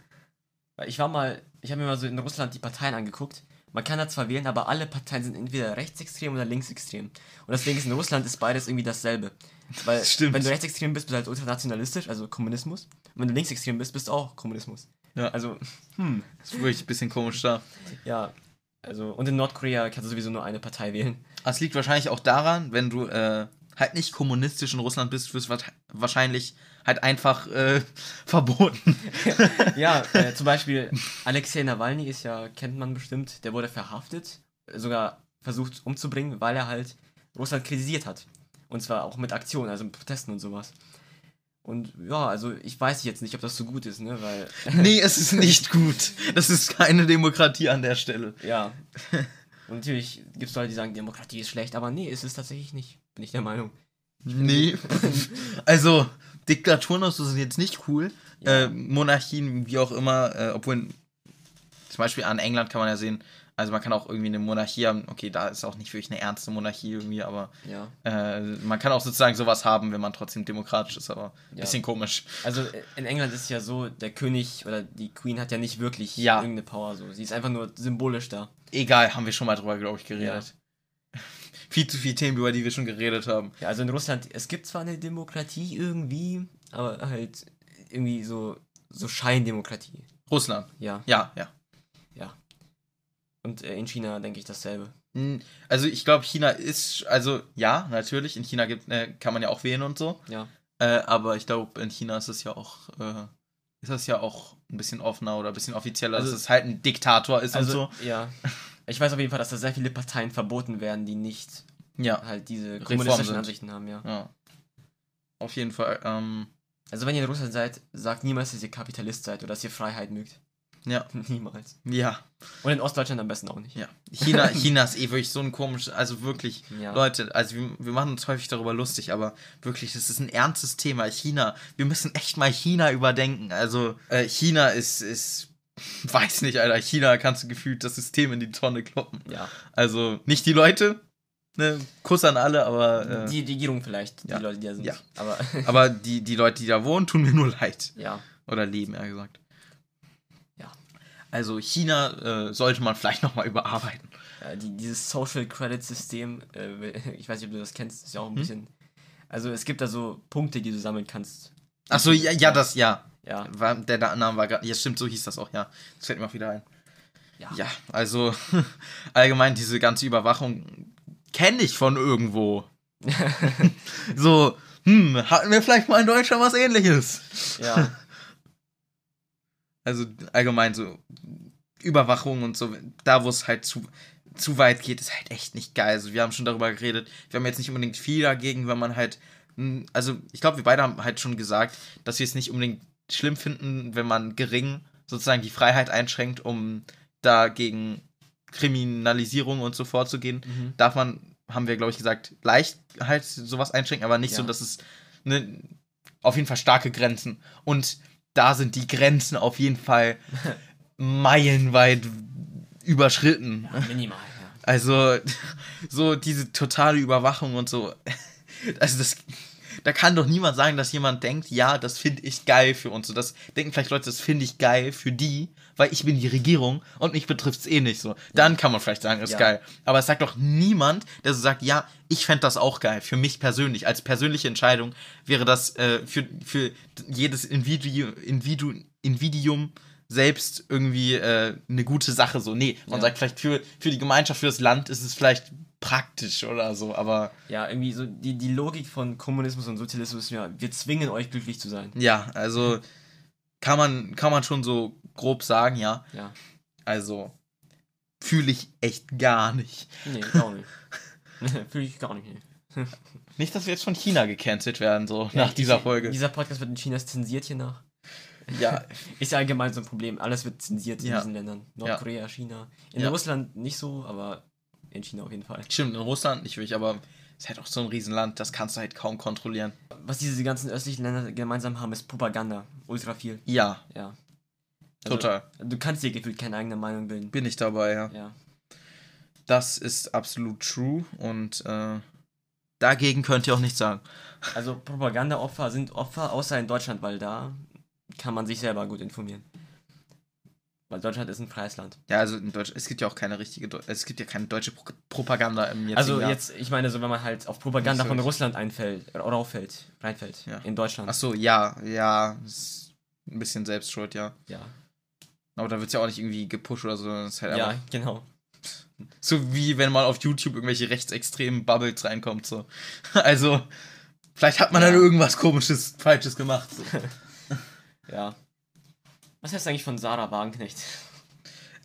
Speaker 1: Ich war mal, ich habe mir mal so in Russland die Parteien angeguckt. Man kann da zwar wählen, aber alle Parteien sind entweder rechtsextrem oder linksextrem. Und deswegen ist in Russland ist beides irgendwie dasselbe. Weil
Speaker 2: Stimmt.
Speaker 1: wenn du rechtsextrem bist, bist du halt ultranationalistisch, also Kommunismus. Und wenn du linksextrem bist, bist du auch Kommunismus.
Speaker 2: Ja.
Speaker 1: Also, hm,
Speaker 2: ist wirklich ein bisschen komisch da.
Speaker 1: ja. Also, und in Nordkorea kannst du sowieso nur eine Partei wählen.
Speaker 2: Das liegt wahrscheinlich auch daran, wenn du äh, halt nicht kommunistisch in Russland bist, wirst wahrscheinlich halt einfach äh, verboten.
Speaker 1: Ja, äh, zum Beispiel Alexei Nawalny ist ja, kennt man bestimmt, der wurde verhaftet, sogar versucht umzubringen, weil er halt Russland kritisiert hat. Und zwar auch mit Aktionen, also mit Protesten und sowas. Und ja, also ich weiß jetzt nicht, ob das so gut ist, ne, weil,
Speaker 2: nee, es ist nicht gut. Das ist keine Demokratie an der Stelle.
Speaker 1: ja. Und natürlich gibt es Leute, die sagen, Demokratie ist schlecht, aber nee, ist es tatsächlich nicht, bin ich der Meinung.
Speaker 2: Nee. also, Diktaturen so sind jetzt nicht cool.
Speaker 1: Ja.
Speaker 2: Äh, Monarchien, wie auch immer, äh, obwohl zum Beispiel an England kann man ja sehen, also man kann auch irgendwie eine Monarchie haben, okay, da ist auch nicht wirklich eine ernste Monarchie irgendwie, aber
Speaker 1: Ja.
Speaker 2: äh, man kann auch sozusagen sowas haben, wenn man trotzdem demokratisch ist, aber ein
Speaker 1: Ja.
Speaker 2: bisschen komisch.
Speaker 1: Also in England ist es ja so, der König oder die Queen hat ja nicht wirklich
Speaker 2: Ja.
Speaker 1: irgendeine Power so. Sie ist einfach nur symbolisch da.
Speaker 2: Egal, haben wir schon mal drüber, glaube ich, geredet. Viel zu viele Themen, über die wir schon geredet haben.
Speaker 1: Ja, also in Russland, es gibt zwar eine Demokratie irgendwie, aber halt irgendwie so, so Scheindemokratie.
Speaker 2: Russland,
Speaker 1: Ja,
Speaker 2: ja, ja.
Speaker 1: ja. Und äh, in China denke ich dasselbe.
Speaker 2: Hm, Also ich glaube, China ist, also ja, natürlich, in China gibt, äh, kann man ja auch wählen und so.
Speaker 1: Ja.
Speaker 2: Äh, aber ich glaube, in China ist es ja auch, äh, ist das ja auch ein bisschen offener oder ein bisschen offizieller,
Speaker 1: Also-
Speaker 2: dass es halt ein Diktator ist
Speaker 1: Also,
Speaker 2: und
Speaker 1: ja. Ich weiß auf jeden Fall, dass da sehr viele Parteien verboten werden, die nicht.
Speaker 2: Ja,
Speaker 1: halt diese kommunistischen. Ansichten haben, ja.
Speaker 2: ja. Auf jeden Fall, ähm,
Speaker 1: Also wenn ihr in Russland seid, sagt niemals, dass ihr Kapitalist seid oder dass ihr Freiheit mögt.
Speaker 2: ja,
Speaker 1: Niemals.
Speaker 2: ja,
Speaker 1: Und in Ostdeutschland am besten auch nicht.
Speaker 2: ja. China, China ist eh wirklich so ein komisches, also wirklich,
Speaker 1: Ja.
Speaker 2: Leute, also wir, wir machen uns häufig darüber lustig, aber wirklich, das ist ein ernstes Thema. China, wir müssen echt mal China überdenken. Also, äh, China ist, ist, weiß nicht, Alter, China kannst du gefühlt das System in die Tonne kloppen.
Speaker 1: Ja.
Speaker 2: Also, nicht die Leute, ne, Kuss an alle, aber, äh,
Speaker 1: Die Regierung vielleicht, die
Speaker 2: ja.
Speaker 1: Leute, die da sind.
Speaker 2: Ja.
Speaker 1: Aber
Speaker 2: aber die, die Leute, die da wohnen, tun mir nur leid.
Speaker 1: ja.
Speaker 2: Oder leben, eher gesagt.
Speaker 1: Ja.
Speaker 2: Also, China äh, sollte man vielleicht nochmal überarbeiten.
Speaker 1: Ja, die, dieses Social Credit System, äh, ich weiß nicht, ob du das kennst, ist ja auch ein
Speaker 2: Hm?
Speaker 1: bisschen. Also es gibt da so Punkte, die du sammeln kannst.
Speaker 2: Achso, ja, ja, das, ja.
Speaker 1: Ja,
Speaker 2: War, der Name war gerade. Ja, stimmt, so hieß das auch, ja. Das fällt mir auch wieder ein.
Speaker 1: ja.
Speaker 2: Ja, also allgemein diese ganze Überwachung kenne ich von irgendwo. so, hm, hatten wir vielleicht mal in Deutschland was ähnliches?
Speaker 1: ja.
Speaker 2: Also allgemein so Überwachung und so, da wo es halt zu, zu weit geht, ist halt echt nicht geil. Also wir haben schon darüber geredet. Wir haben jetzt nicht unbedingt viel dagegen, wenn man halt, hm, also ich glaube, wir beide haben halt schon gesagt, dass wir es nicht unbedingt schlimm finden, wenn man gering sozusagen die Freiheit einschränkt, um dagegen Kriminalisierung und so vorzugehen.
Speaker 1: Mhm.
Speaker 2: Darf man, haben wir glaube ich gesagt, leicht halt sowas einschränken, aber nicht so,
Speaker 1: Ja.
Speaker 2: dass es ne, auf jeden Fall starke Grenzen. Und da sind die Grenzen auf jeden Fall meilenweit überschritten.
Speaker 1: Minimal, ja.
Speaker 2: Also, so diese totale Überwachung und so. Also, das da kann doch niemand sagen, dass jemand denkt, ja, das finde ich geil für uns. So, das denken vielleicht Leute, das finde ich geil für die, weil ich bin die Regierung und mich betrifft es eh nicht so. Dann kann man vielleicht sagen, ist
Speaker 1: Ja.
Speaker 2: geil. Aber es sagt doch niemand, der so sagt, ja, ich fände das auch geil. Für mich persönlich, als persönliche Entscheidung wäre das äh, für, für jedes Individu, Individu, Individuum selbst irgendwie äh, eine gute Sache. So, nee, man
Speaker 1: Ja.
Speaker 2: sagt vielleicht für, für die Gemeinschaft, für das Land ist es vielleicht praktisch oder so, aber
Speaker 1: Ja, irgendwie so die, die Logik von Kommunismus und Sozialismus ist ja, wir zwingen euch glücklich zu sein.
Speaker 2: ja, also kann man, kann man schon so grob sagen, ja.
Speaker 1: Ja.
Speaker 2: Also fühle ich echt gar nicht.
Speaker 1: Nee, auch nicht. Fühle ich gar nicht. Nee.
Speaker 2: Nicht, dass wir jetzt von China gecancelt werden, so nach dieser Folge.
Speaker 1: Dieser Podcast wird in China zensiert hier nach.
Speaker 2: Ja,
Speaker 1: Ist ja allgemein so ein Problem. Alles wird zensiert in
Speaker 2: Ja.
Speaker 1: diesen Ländern. Nordkorea, China. In
Speaker 2: Ja.
Speaker 1: Russland nicht so, aber in China auf jeden Fall.
Speaker 2: stimmt, in Russland nicht wirklich, aber es ist halt auch so ein Riesenland, das kannst du halt kaum kontrollieren.
Speaker 1: Was diese ganzen östlichen Länder gemeinsam haben, ist Propaganda. Ultra viel.
Speaker 2: Ja,
Speaker 1: Ja. Also,
Speaker 2: total.
Speaker 1: Du kannst dir gefühlt keine eigene Meinung bilden.
Speaker 2: Bin ich dabei, ja.
Speaker 1: Ja.
Speaker 2: Das ist absolut true und äh, dagegen könnt ihr auch nichts sagen.
Speaker 1: Also Propagandaopfer sind Opfer, außer in Deutschland, weil da kann man sich selber gut informieren. Weil Deutschland ist ein freies Land.
Speaker 2: Ja, also in Deutsch, es gibt ja auch keine richtige, Deu es gibt ja keine deutsche Pro Propaganda im jetzigen
Speaker 1: Also
Speaker 2: Jahr.
Speaker 1: jetzt, ich meine, so wenn man halt auf Propaganda
Speaker 2: so
Speaker 1: von. Russland einfällt, oder auffällt, reinfällt,
Speaker 2: Ja.
Speaker 1: in Deutschland.
Speaker 2: Ach so, ja, ja, ist ein bisschen Selbstschuld, ja.
Speaker 1: Ja,
Speaker 2: Aber da wird es ja auch nicht irgendwie gepusht oder so, halt
Speaker 1: ja genau.
Speaker 2: so wie wenn mal auf YouTube irgendwelche rechtsextremen Bubbles reinkommt, so. Also, vielleicht hat man
Speaker 1: Ja.
Speaker 2: dann irgendwas komisches, falsches gemacht. So.
Speaker 1: Ja. Was heißt eigentlich von Sarah Wagenknecht?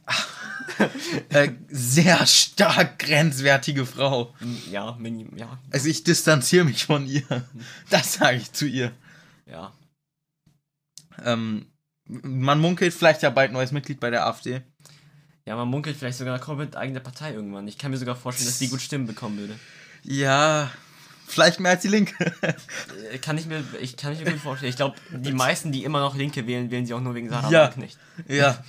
Speaker 2: äh, sehr stark grenzwertige Frau.
Speaker 1: Ja, minim, ja,
Speaker 2: Also ich distanziere mich von ihr. Das sage ich zu ihr.
Speaker 1: ja.
Speaker 2: Ähm, man munkelt vielleicht ja bald neues Mitglied bei der AfD.
Speaker 1: Ja, man munkelt vielleicht sogar komplett eigene Partei irgendwann. Ich kann mir sogar vorstellen, dass die gut Stimmen bekommen würde.
Speaker 2: Ja, vielleicht mehr als die Linke.
Speaker 1: Äh, Kann ich mir, ich kann ich mir gut vorstellen. Ich glaube, die meisten, die immer noch Linke wählen, wählen sie auch nur wegen Sarah
Speaker 2: Ja.
Speaker 1: Wagenknecht.
Speaker 2: ja,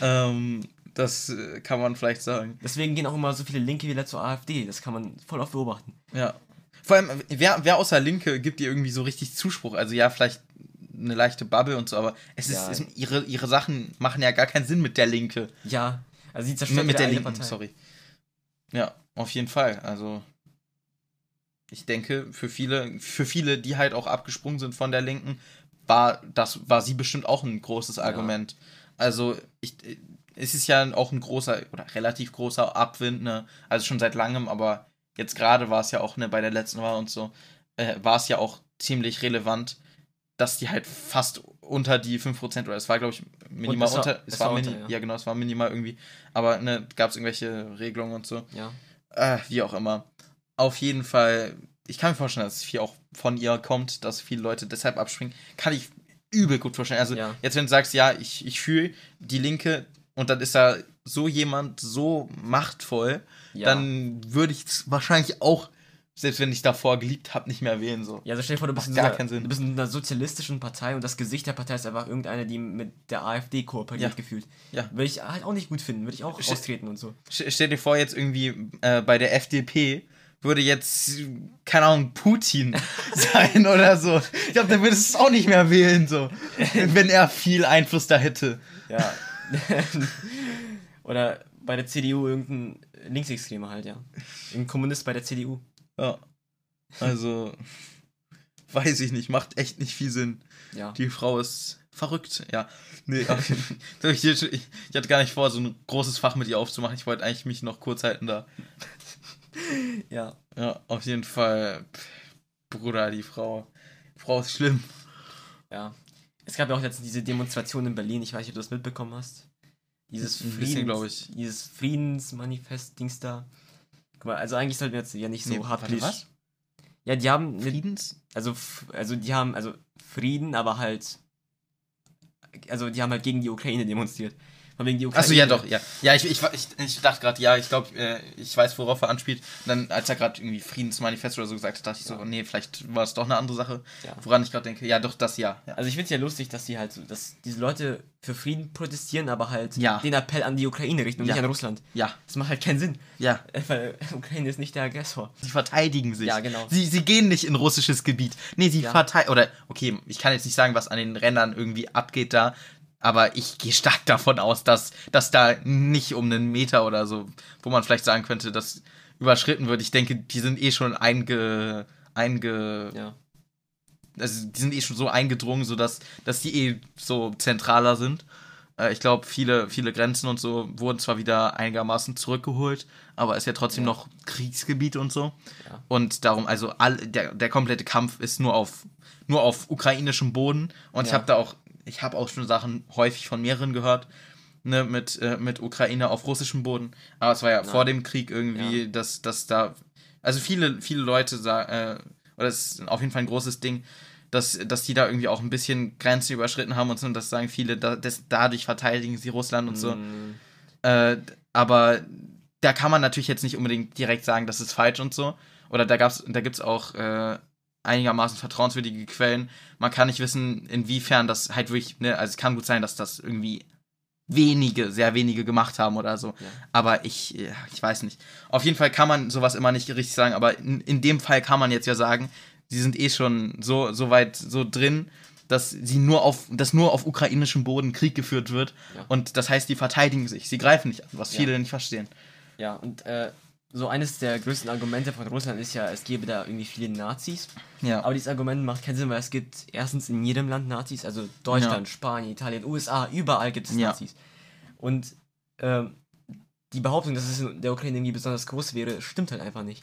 Speaker 2: ähm, das äh, kann man vielleicht sagen.
Speaker 1: Deswegen gehen auch immer so viele Linke Wähler zur AfD. Das kann man voll oft beobachten.
Speaker 2: Ja. Vor allem, wer, wer außer Linke gibt dir irgendwie so richtig Zuspruch? Also ja, vielleicht eine leichte Bubble und so, aber es ist,
Speaker 1: Ja.
Speaker 2: es, ihre, ihre Sachen machen ja gar keinen Sinn mit der Linke.
Speaker 1: Ja, also sie zerstört
Speaker 2: Mit, mit
Speaker 1: wieder
Speaker 2: der Linken,
Speaker 1: Partei.
Speaker 2: sorry. Ja, auf jeden Fall. Also ich denke, für viele, für viele, die halt auch abgesprungen sind von der Linken, war das war sie bestimmt auch ein großes Argument. Also ich, es ist ja auch ein großer oder relativ großer Abwind, ne? Also schon seit langem, aber jetzt gerade war es ja auch ne bei der letzten Wahl und so äh, war es ja auch ziemlich relevant, dass die halt fast unter die 5% oder es war glaube ich minimal
Speaker 1: es war-
Speaker 2: unter
Speaker 1: es
Speaker 2: war,
Speaker 1: war
Speaker 2: mini,
Speaker 1: unter, ja.
Speaker 2: ja. genau, es war minimal irgendwie, aber ne gab es irgendwelche Regelungen und so.
Speaker 1: Ja.
Speaker 2: Äh, wie auch immer. Auf jeden Fall, ich kann mir vorstellen, dass es viel auch von ihr kommt, dass viele Leute deshalb abspringen. Kann ich übel gut vorstellen. Also,
Speaker 1: Ja.
Speaker 2: jetzt, wenn du sagst, ja, ich, ich fühle die Linke und dann ist da so jemand so machtvoll,
Speaker 1: Ja.
Speaker 2: dann würde ich es wahrscheinlich auch, selbst wenn ich davor geliebt habe, nicht mehr wählen. So.
Speaker 1: Ja, also stell dir vor, du bist, in so einer, du bist in einer sozialistischen Partei und das Gesicht der Partei ist einfach irgendeine, die mit der AfD kooperiert
Speaker 2: Ja.
Speaker 1: gefühlt.
Speaker 2: Ja.
Speaker 1: Würde ich halt auch nicht gut finden, würde ich auch
Speaker 2: Sch-
Speaker 1: austreten und so.
Speaker 2: St- Stell dir vor, jetzt irgendwie äh, bei der FDP würde jetzt, keine Ahnung, Putin sein oder so. Ich glaube, der würde es auch nicht mehr wählen, so. wenn er viel Einfluss da hätte.
Speaker 1: Ja. Oder bei der CDU irgendein Linksextremer halt, ja. Ein Kommunist bei der CDU.
Speaker 2: Ja. Also, weiß ich nicht, macht echt nicht viel Sinn.
Speaker 1: Ja.
Speaker 2: Die Frau ist verrückt, ja. Nee, ich, ich hatte gar nicht vor, so ein großes Fach mit ihr aufzumachen. Ich wollte eigentlich mich noch kurz halten da.
Speaker 1: Ja.
Speaker 2: Ja, auf jeden Fall. Bruder, die Frau. Die Frau ist schlimm.
Speaker 1: Ja. Es gab ja auch letztens diese Demonstration in Berlin, ich weiß nicht, ob du das mitbekommen hast. Dieses
Speaker 2: bisschen,
Speaker 1: Friedens,
Speaker 2: ich.
Speaker 1: Dieses Friedensmanifest-Dings da. Guck mal, also eigentlich sollten wir jetzt ja nicht so
Speaker 2: Nee,
Speaker 1: hart
Speaker 2: warte, was?
Speaker 1: Ja, die haben eine
Speaker 2: Friedens?
Speaker 1: Also, also die haben, also Frieden, aber halt, also die haben halt gegen die Ukraine demonstriert. Von wegen die
Speaker 2: Achso, ja, doch, ja. Ja, ich, ich, ich, ich dachte gerade, ja, ich glaube, äh, ich weiß, worauf er anspielt. Und dann, als er gerade irgendwie Friedensmanifest oder so gesagt hat, dachte ich so,
Speaker 1: Ja.
Speaker 2: nee, vielleicht war es doch eine andere Sache.
Speaker 1: Ja.
Speaker 2: Woran ich gerade denke, ja, doch, das ja. ja.
Speaker 1: Also ich finde es ja lustig, dass die halt so, dass diese Leute für Frieden protestieren, aber halt
Speaker 2: Ja.
Speaker 1: den Appell an die Ukraine richten und
Speaker 2: Ja.
Speaker 1: nicht an Russland.
Speaker 2: Ja,
Speaker 1: Das macht halt keinen Sinn.
Speaker 2: ja.
Speaker 1: Äh, Weil Ukraine ist nicht der Aggressor.
Speaker 2: Sie verteidigen sich.
Speaker 1: Ja, genau.
Speaker 2: Sie, sie gehen nicht in russisches Gebiet. Nee, sie
Speaker 1: Ja.
Speaker 2: verteidigen. Oder, okay, ich kann jetzt nicht sagen, was an den Rändern irgendwie abgeht da. Aber ich gehe stark davon aus, dass, dass da nicht um einen Meter oder so, wo man vielleicht sagen könnte, dass überschritten wird. Ich denke, die sind eh schon einge. einge
Speaker 1: Ja.
Speaker 2: also die sind eh schon so eingedrungen, sodass dass die eh so zentraler sind. Äh, ich glaube, viele, viele Grenzen und so wurden zwar wieder einigermaßen zurückgeholt, aber ist ja trotzdem
Speaker 1: Ja.
Speaker 2: noch Kriegsgebiet und so.
Speaker 1: Ja.
Speaker 2: Und darum, also all, der, der komplette Kampf ist nur auf, nur auf ukrainischem Boden. Und ich habe da auch, ich habe auch schon Sachen häufig von mehreren gehört, ne, mit, äh, mit Ukraine auf russischem Boden. Aber es war ja
Speaker 1: Na.
Speaker 2: vor dem Krieg irgendwie,
Speaker 1: Ja.
Speaker 2: dass, dass da, also viele, viele Leute sagen, äh, oder es ist auf jeden Fall ein großes Ding, dass, dass die da irgendwie auch ein bisschen Grenzen überschritten haben und so, und das sagen viele, da, das, dadurch verteidigen sie Russland und so.
Speaker 1: Mm,
Speaker 2: Äh, aber da kann man natürlich jetzt nicht unbedingt direkt sagen, das ist falsch und so. Oder da gab's, da gibt's auch äh, einigermaßen vertrauenswürdige Quellen. Man kann nicht wissen, inwiefern das halt wirklich, ne, also es kann gut sein, dass das irgendwie wenige, sehr wenige gemacht haben oder so.
Speaker 1: Ja.
Speaker 2: Aber ich, ja, ich weiß nicht. Auf jeden Fall kann man sowas immer nicht richtig sagen, aber in, in dem Fall kann man jetzt ja sagen, sie sind eh schon so, so weit so drin, dass sie nur auf, dass nur auf ukrainischem Boden Krieg geführt wird.
Speaker 1: Ja.
Speaker 2: Und das heißt, die verteidigen sich, sie greifen nicht an, was
Speaker 1: Ja.
Speaker 2: viele nicht verstehen.
Speaker 1: Ja, und äh, so eines der größten Argumente von Russland ist ja, es gäbe da irgendwie viele Nazis.
Speaker 2: Ja.
Speaker 1: Aber dieses Argument macht keinen Sinn, weil es gibt erstens in jedem Land Nazis, also Deutschland,
Speaker 2: Ja.
Speaker 1: Spanien, Italien, USA, überall gibt es
Speaker 2: Ja.
Speaker 1: Nazis. Und ähm, die Behauptung, dass es in der Ukraine irgendwie besonders groß wäre, stimmt halt einfach nicht.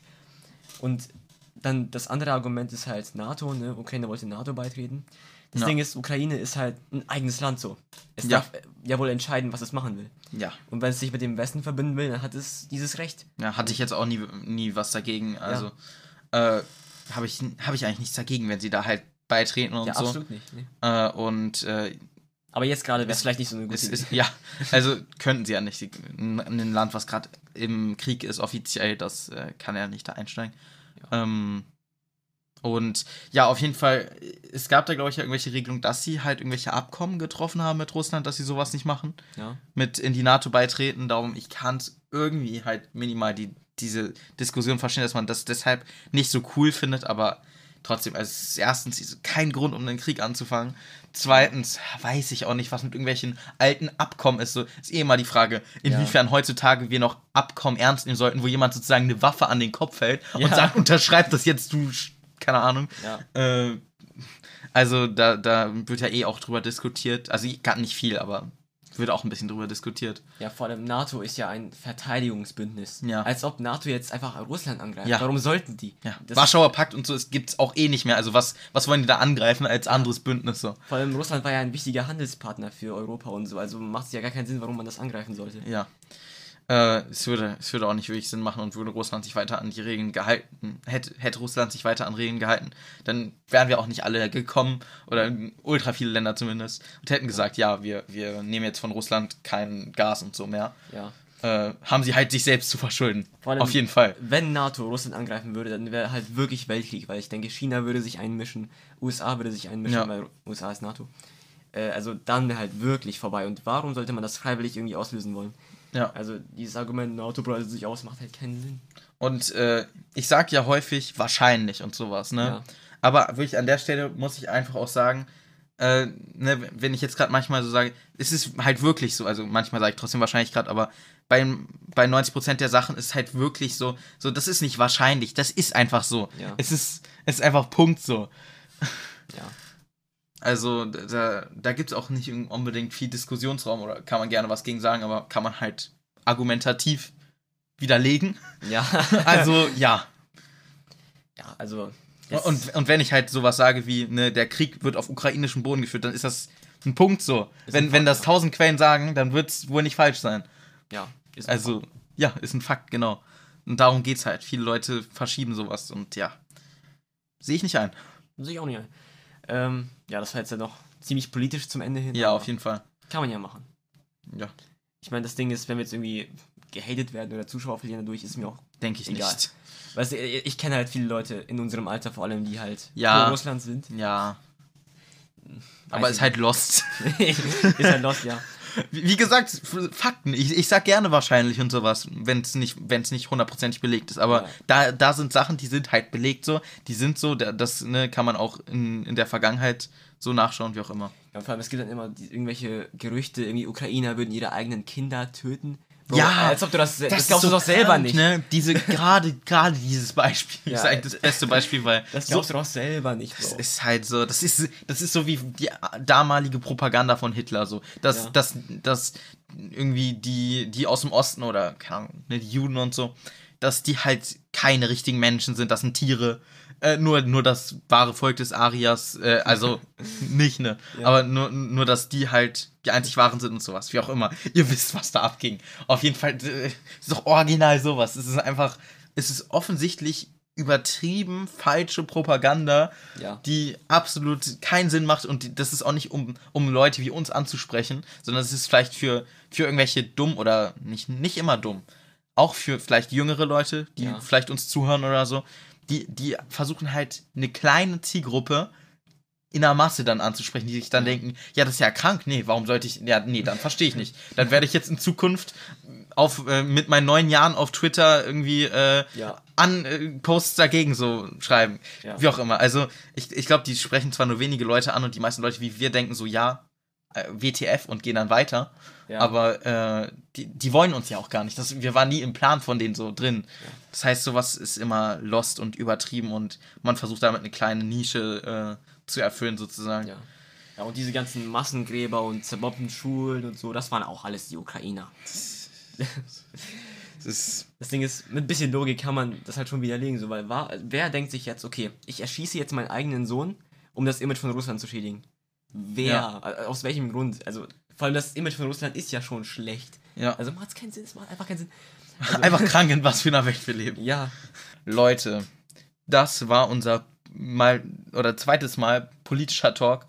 Speaker 1: Und dann das andere Argument ist halt NATO, ne? Ukraine wollte NATO beitreten. Das
Speaker 2: Ja.
Speaker 1: Ding ist, Ukraine ist halt ein eigenes Land so. Es
Speaker 2: Ja.
Speaker 1: darf äh, ja wohl entscheiden, was es machen will.
Speaker 2: Ja.
Speaker 1: Und wenn es sich mit dem Westen verbinden will, dann hat es dieses Recht.
Speaker 2: Ja, hatte ich jetzt auch nie, nie was dagegen. Also, äh, habe ich, hab ich eigentlich nichts dagegen, wenn sie da halt beitreten und
Speaker 1: ja,
Speaker 2: so.
Speaker 1: absolut nicht. Ne?
Speaker 2: Äh, und äh,
Speaker 1: Aber jetzt gerade wäre es vielleicht nicht so eine gute Idee.
Speaker 2: ist, ja, also könnten sie ja nicht. Ein Land, was gerade im Krieg ist, offiziell, das äh, kann er nicht da einsteigen. Ähm, und ja, auf jeden Fall, es gab da, glaube ich, ja irgendwelche Regelungen, dass sie halt irgendwelche Abkommen getroffen haben mit Russland, dass sie sowas nicht machen.
Speaker 1: Ja.
Speaker 2: mit in die NATO beitreten. Darum, ich kann irgendwie halt minimal die, diese Diskussion verstehen, dass man das deshalb nicht so cool findet, aber trotzdem, also es ist erstens kein Grund, um einen Krieg anzufangen. Zweitens weiß ich auch nicht, was mit irgendwelchen alten Abkommen ist. So ist eh immer die Frage, inwiefern heutzutage wir noch Abkommen ernst nehmen sollten, wo jemand sozusagen eine Waffe an den Kopf hält und
Speaker 1: Ja.
Speaker 2: sagt, unterschreib das jetzt, du, keine Ahnung.
Speaker 1: Ja.
Speaker 2: Äh, also da, da wird ja eh auch drüber diskutiert. Also gar nicht viel, aber wird auch ein bisschen drüber diskutiert.
Speaker 1: Ja, vor allem NATO ist ja ein Verteidigungsbündnis.
Speaker 2: Ja.
Speaker 1: Als ob NATO jetzt einfach Russland angreift.
Speaker 2: Ja.
Speaker 1: Warum sollten die?
Speaker 2: Ja,
Speaker 1: Das-
Speaker 2: Warschauer Pakt und so gibt es auch eh nicht mehr. Also was, was wollen die da angreifen als anderes Bündnis so?
Speaker 1: Vor allem Russland war ja ein wichtiger Handelspartner für Europa und so. Also macht es ja gar keinen Sinn, warum man das angreifen sollte.
Speaker 2: Ja. Äh, es, würde, es würde auch nicht wirklich Sinn machen und würde Russland sich weiter an die Regeln gehalten, hätte, hätte Russland sich weiter an Regeln gehalten, dann wären wir auch nicht alle gekommen oder ultra viele Länder zumindest und hätten gesagt, ja, wir, wir nehmen jetzt von Russland kein Gas und so mehr.
Speaker 1: Ja.
Speaker 2: Äh, haben sie halt sich selbst zu verschulden.
Speaker 1: Allem,
Speaker 2: Auf jeden Fall.
Speaker 1: Wenn NATO Russland angreifen würde, dann wäre halt wirklich Weltkrieg, weil ich denke, China würde sich einmischen, USA würde sich einmischen,
Speaker 2: Ja.
Speaker 1: weil USA ist NATO. Äh, also dann wäre halt wirklich vorbei. Und warum sollte man das freiwillig irgendwie auslösen wollen?
Speaker 2: Ja.
Speaker 1: Also dieses Argument, NATO breitet sich aus, macht halt keinen Sinn.
Speaker 2: Und äh, ich sag ja häufig wahrscheinlich und sowas, ne?
Speaker 1: Ja.
Speaker 2: Aber wirklich an der Stelle muss ich einfach auch sagen, äh, ne, wenn ich jetzt gerade manchmal so sage, es ist halt wirklich so, also manchmal sage ich trotzdem wahrscheinlich gerade, aber bei, bei 90% der Sachen ist halt wirklich so, so, das ist nicht wahrscheinlich, das ist einfach so.
Speaker 1: Ja.
Speaker 2: Es ist, es ist einfach Punkt so.
Speaker 1: Ja.
Speaker 2: Also da, da gibt es auch nicht unbedingt viel Diskussionsraum oder kann man gerne was gegen sagen, aber kann man halt argumentativ widerlegen.
Speaker 1: Ja.
Speaker 2: Also ja.
Speaker 1: ja, also.
Speaker 2: Und, und wenn ich halt sowas sage wie, ne, der Krieg wird auf ukrainischem Boden geführt, dann ist das ein Punkt so.
Speaker 1: Ist
Speaker 2: Wenn,
Speaker 1: ein
Speaker 2: wenn
Speaker 1: Fakt,
Speaker 2: das
Speaker 1: ja.
Speaker 2: tausend Quellen sagen, dann wird es wohl nicht falsch sein.
Speaker 1: ja, ist ein
Speaker 2: Also, ja, ist ein Fakt, genau. Und darum geht's halt. Viele Leute verschieben sowas und ja. Sehe ich nicht ein.
Speaker 1: Sehe ich auch nicht ein. Ähm, ja, das war jetzt ja noch ziemlich politisch zum Ende hin.
Speaker 2: Ja,
Speaker 1: aber
Speaker 2: auf jeden Fall.
Speaker 1: Kann man ja machen.
Speaker 2: Ja.
Speaker 1: Ich meine, das Ding ist, wenn wir jetzt irgendwie gehatet werden oder Zuschauer verlieren dadurch, ist mir auch
Speaker 2: Denke ich
Speaker 1: egal.
Speaker 2: nicht.
Speaker 1: Weißt du, ich kenne halt viele Leute in unserem Alter vor allem, die halt
Speaker 2: Ja.
Speaker 1: pro Russland sind.
Speaker 2: Ja. Aber
Speaker 1: Weiß
Speaker 2: ist
Speaker 1: ich
Speaker 2: halt lost.
Speaker 1: ist halt lost, ja.
Speaker 2: Wie gesagt, Fakten. Ich, ich sag gerne wahrscheinlich und sowas, wenn es nicht, wenn's nicht hundertprozentig belegt ist. Aber
Speaker 1: Ja.
Speaker 2: da, da sind Sachen, die sind halt belegt so. Die sind so, da- das ne, kann man auch in, in der Vergangenheit so nachschauen, wie auch immer.
Speaker 1: ja. Vor allem, es gibt dann immer die, irgendwelche Gerüchte, irgendwie Ukrainer würden ihre eigenen Kinder töten. Bro,
Speaker 2: Ja,
Speaker 1: als ob du das, das,
Speaker 2: ist
Speaker 1: glaubst du
Speaker 2: so
Speaker 1: doch selber
Speaker 2: krank,
Speaker 1: nicht.
Speaker 2: Ne? Diese, gerade, gerade dieses Beispiel
Speaker 1: Ja,
Speaker 2: ist eigentlich das beste Beispiel, weil
Speaker 1: Das
Speaker 2: so,
Speaker 1: glaubst du doch selber nicht,
Speaker 2: das
Speaker 1: Bro.
Speaker 2: ist halt so, das ist, das ist so wie die damalige Propaganda von Hitler, so. Dass,
Speaker 1: Ja.
Speaker 2: dass, dass irgendwie die, die aus dem Osten oder, keine Ahnung, ne, die Juden und so, dass die halt keine richtigen Menschen sind, das sind Tiere. Äh, nur, nur das wahre Volk des Arias, äh, also nicht, ne?
Speaker 1: Ja.
Speaker 2: Aber nur, nur, dass die halt die einzig wahren sind und sowas, wie auch immer. Ihr wisst, was da abging. Auf jeden Fall, äh, ist doch original sowas. Es ist einfach, es ist offensichtlich übertrieben falsche Propaganda,
Speaker 1: Ja.
Speaker 2: die absolut keinen Sinn macht und das ist auch nicht, um, um Leute wie uns anzusprechen, sondern es ist vielleicht für, für irgendwelche dumm oder nicht, nicht immer dumm, auch für vielleicht jüngere Leute, die
Speaker 1: Ja.
Speaker 2: vielleicht uns zuhören oder so, die, die versuchen halt eine kleine Zielgruppe in der Masse dann anzusprechen, die sich dann denken, ja, das ist ja krank, nee, warum sollte ich, ja, nee, dann verstehe ich nicht. Dann werde ich jetzt in Zukunft auf, äh, mit meinen neun Jahren auf Twitter irgendwie äh,
Speaker 1: Ja.
Speaker 2: an äh, Posts dagegen so schreiben.
Speaker 1: Ja.
Speaker 2: Wie auch immer. Also, ich, ich glaube, die sprechen zwar nur wenige Leute an und die meisten Leute wie wir denken so, ja, WTF und gehen dann weiter.
Speaker 1: Ja.
Speaker 2: Aber äh, die, die wollen uns ja auch gar nicht. Das, wir waren nie im Plan von denen so drin. Das heißt, sowas ist immer lost und übertrieben und man versucht damit eine kleine Nische äh, zu erfüllen, sozusagen.
Speaker 1: Ja. Ja, und diese ganzen Massengräber und zerbombten Schulen und so, das waren auch alles die Ukrainer.
Speaker 2: Das
Speaker 1: Das Ding ist, mit ein bisschen Logik kann man das halt schon widerlegen, so, weil war, wer denkt sich jetzt, okay, ich erschieße jetzt meinen eigenen Sohn, um das Image von Russland zu schädigen? Wer?
Speaker 2: Ja.
Speaker 1: Äh, Aus welchem Grund? Also, vor allem das Image von Russland ist ja schon schlecht.
Speaker 2: ja.
Speaker 1: Also macht es keinen Sinn, es macht einfach keinen Sinn.
Speaker 2: Einfach krank, in was für einer Welt wir leben.
Speaker 1: Ja,
Speaker 2: Leute, das war unser mal oder zweites Mal politischer Talk.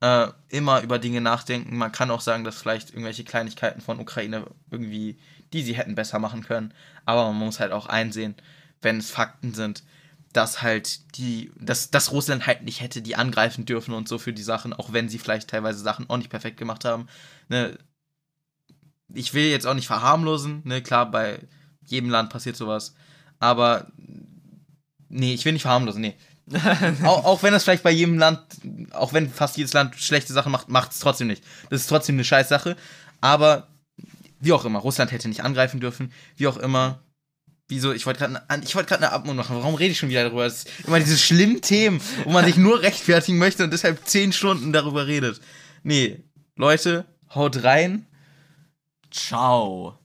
Speaker 2: Äh, immer über Dinge nachdenken. Man kann auch sagen, dass vielleicht irgendwelche Kleinigkeiten von Ukraine irgendwie, die sie hätten besser machen können. Aber man muss halt auch einsehen, wenn es Fakten sind, dass halt die, dass, dass Russland halt nicht hätte die angreifen dürfen und so für die Sachen, auch wenn sie vielleicht teilweise Sachen auch nicht perfekt gemacht haben. Ne? Ich will jetzt auch nicht verharmlosen, ne, klar, bei jedem Land passiert sowas. Aber nee, ich will nicht verharmlosen, nee. auch, auch wenn es vielleicht bei jedem Land, auch wenn fast jedes Land schlechte Sachen macht, macht es trotzdem nicht. Das ist trotzdem eine scheiß Sache. Aber wie auch immer, Russland hätte nicht angreifen dürfen. Wie auch immer. Wieso? Ich wollte gerade ich wollte gerade eine Abmut machen. Warum rede ich schon wieder darüber? Es ist immer diese schlimmen Themen, wo man sich nur rechtfertigen möchte und deshalb zehn Stunden darüber redet. Nee, Leute, haut rein.
Speaker 1: ciao.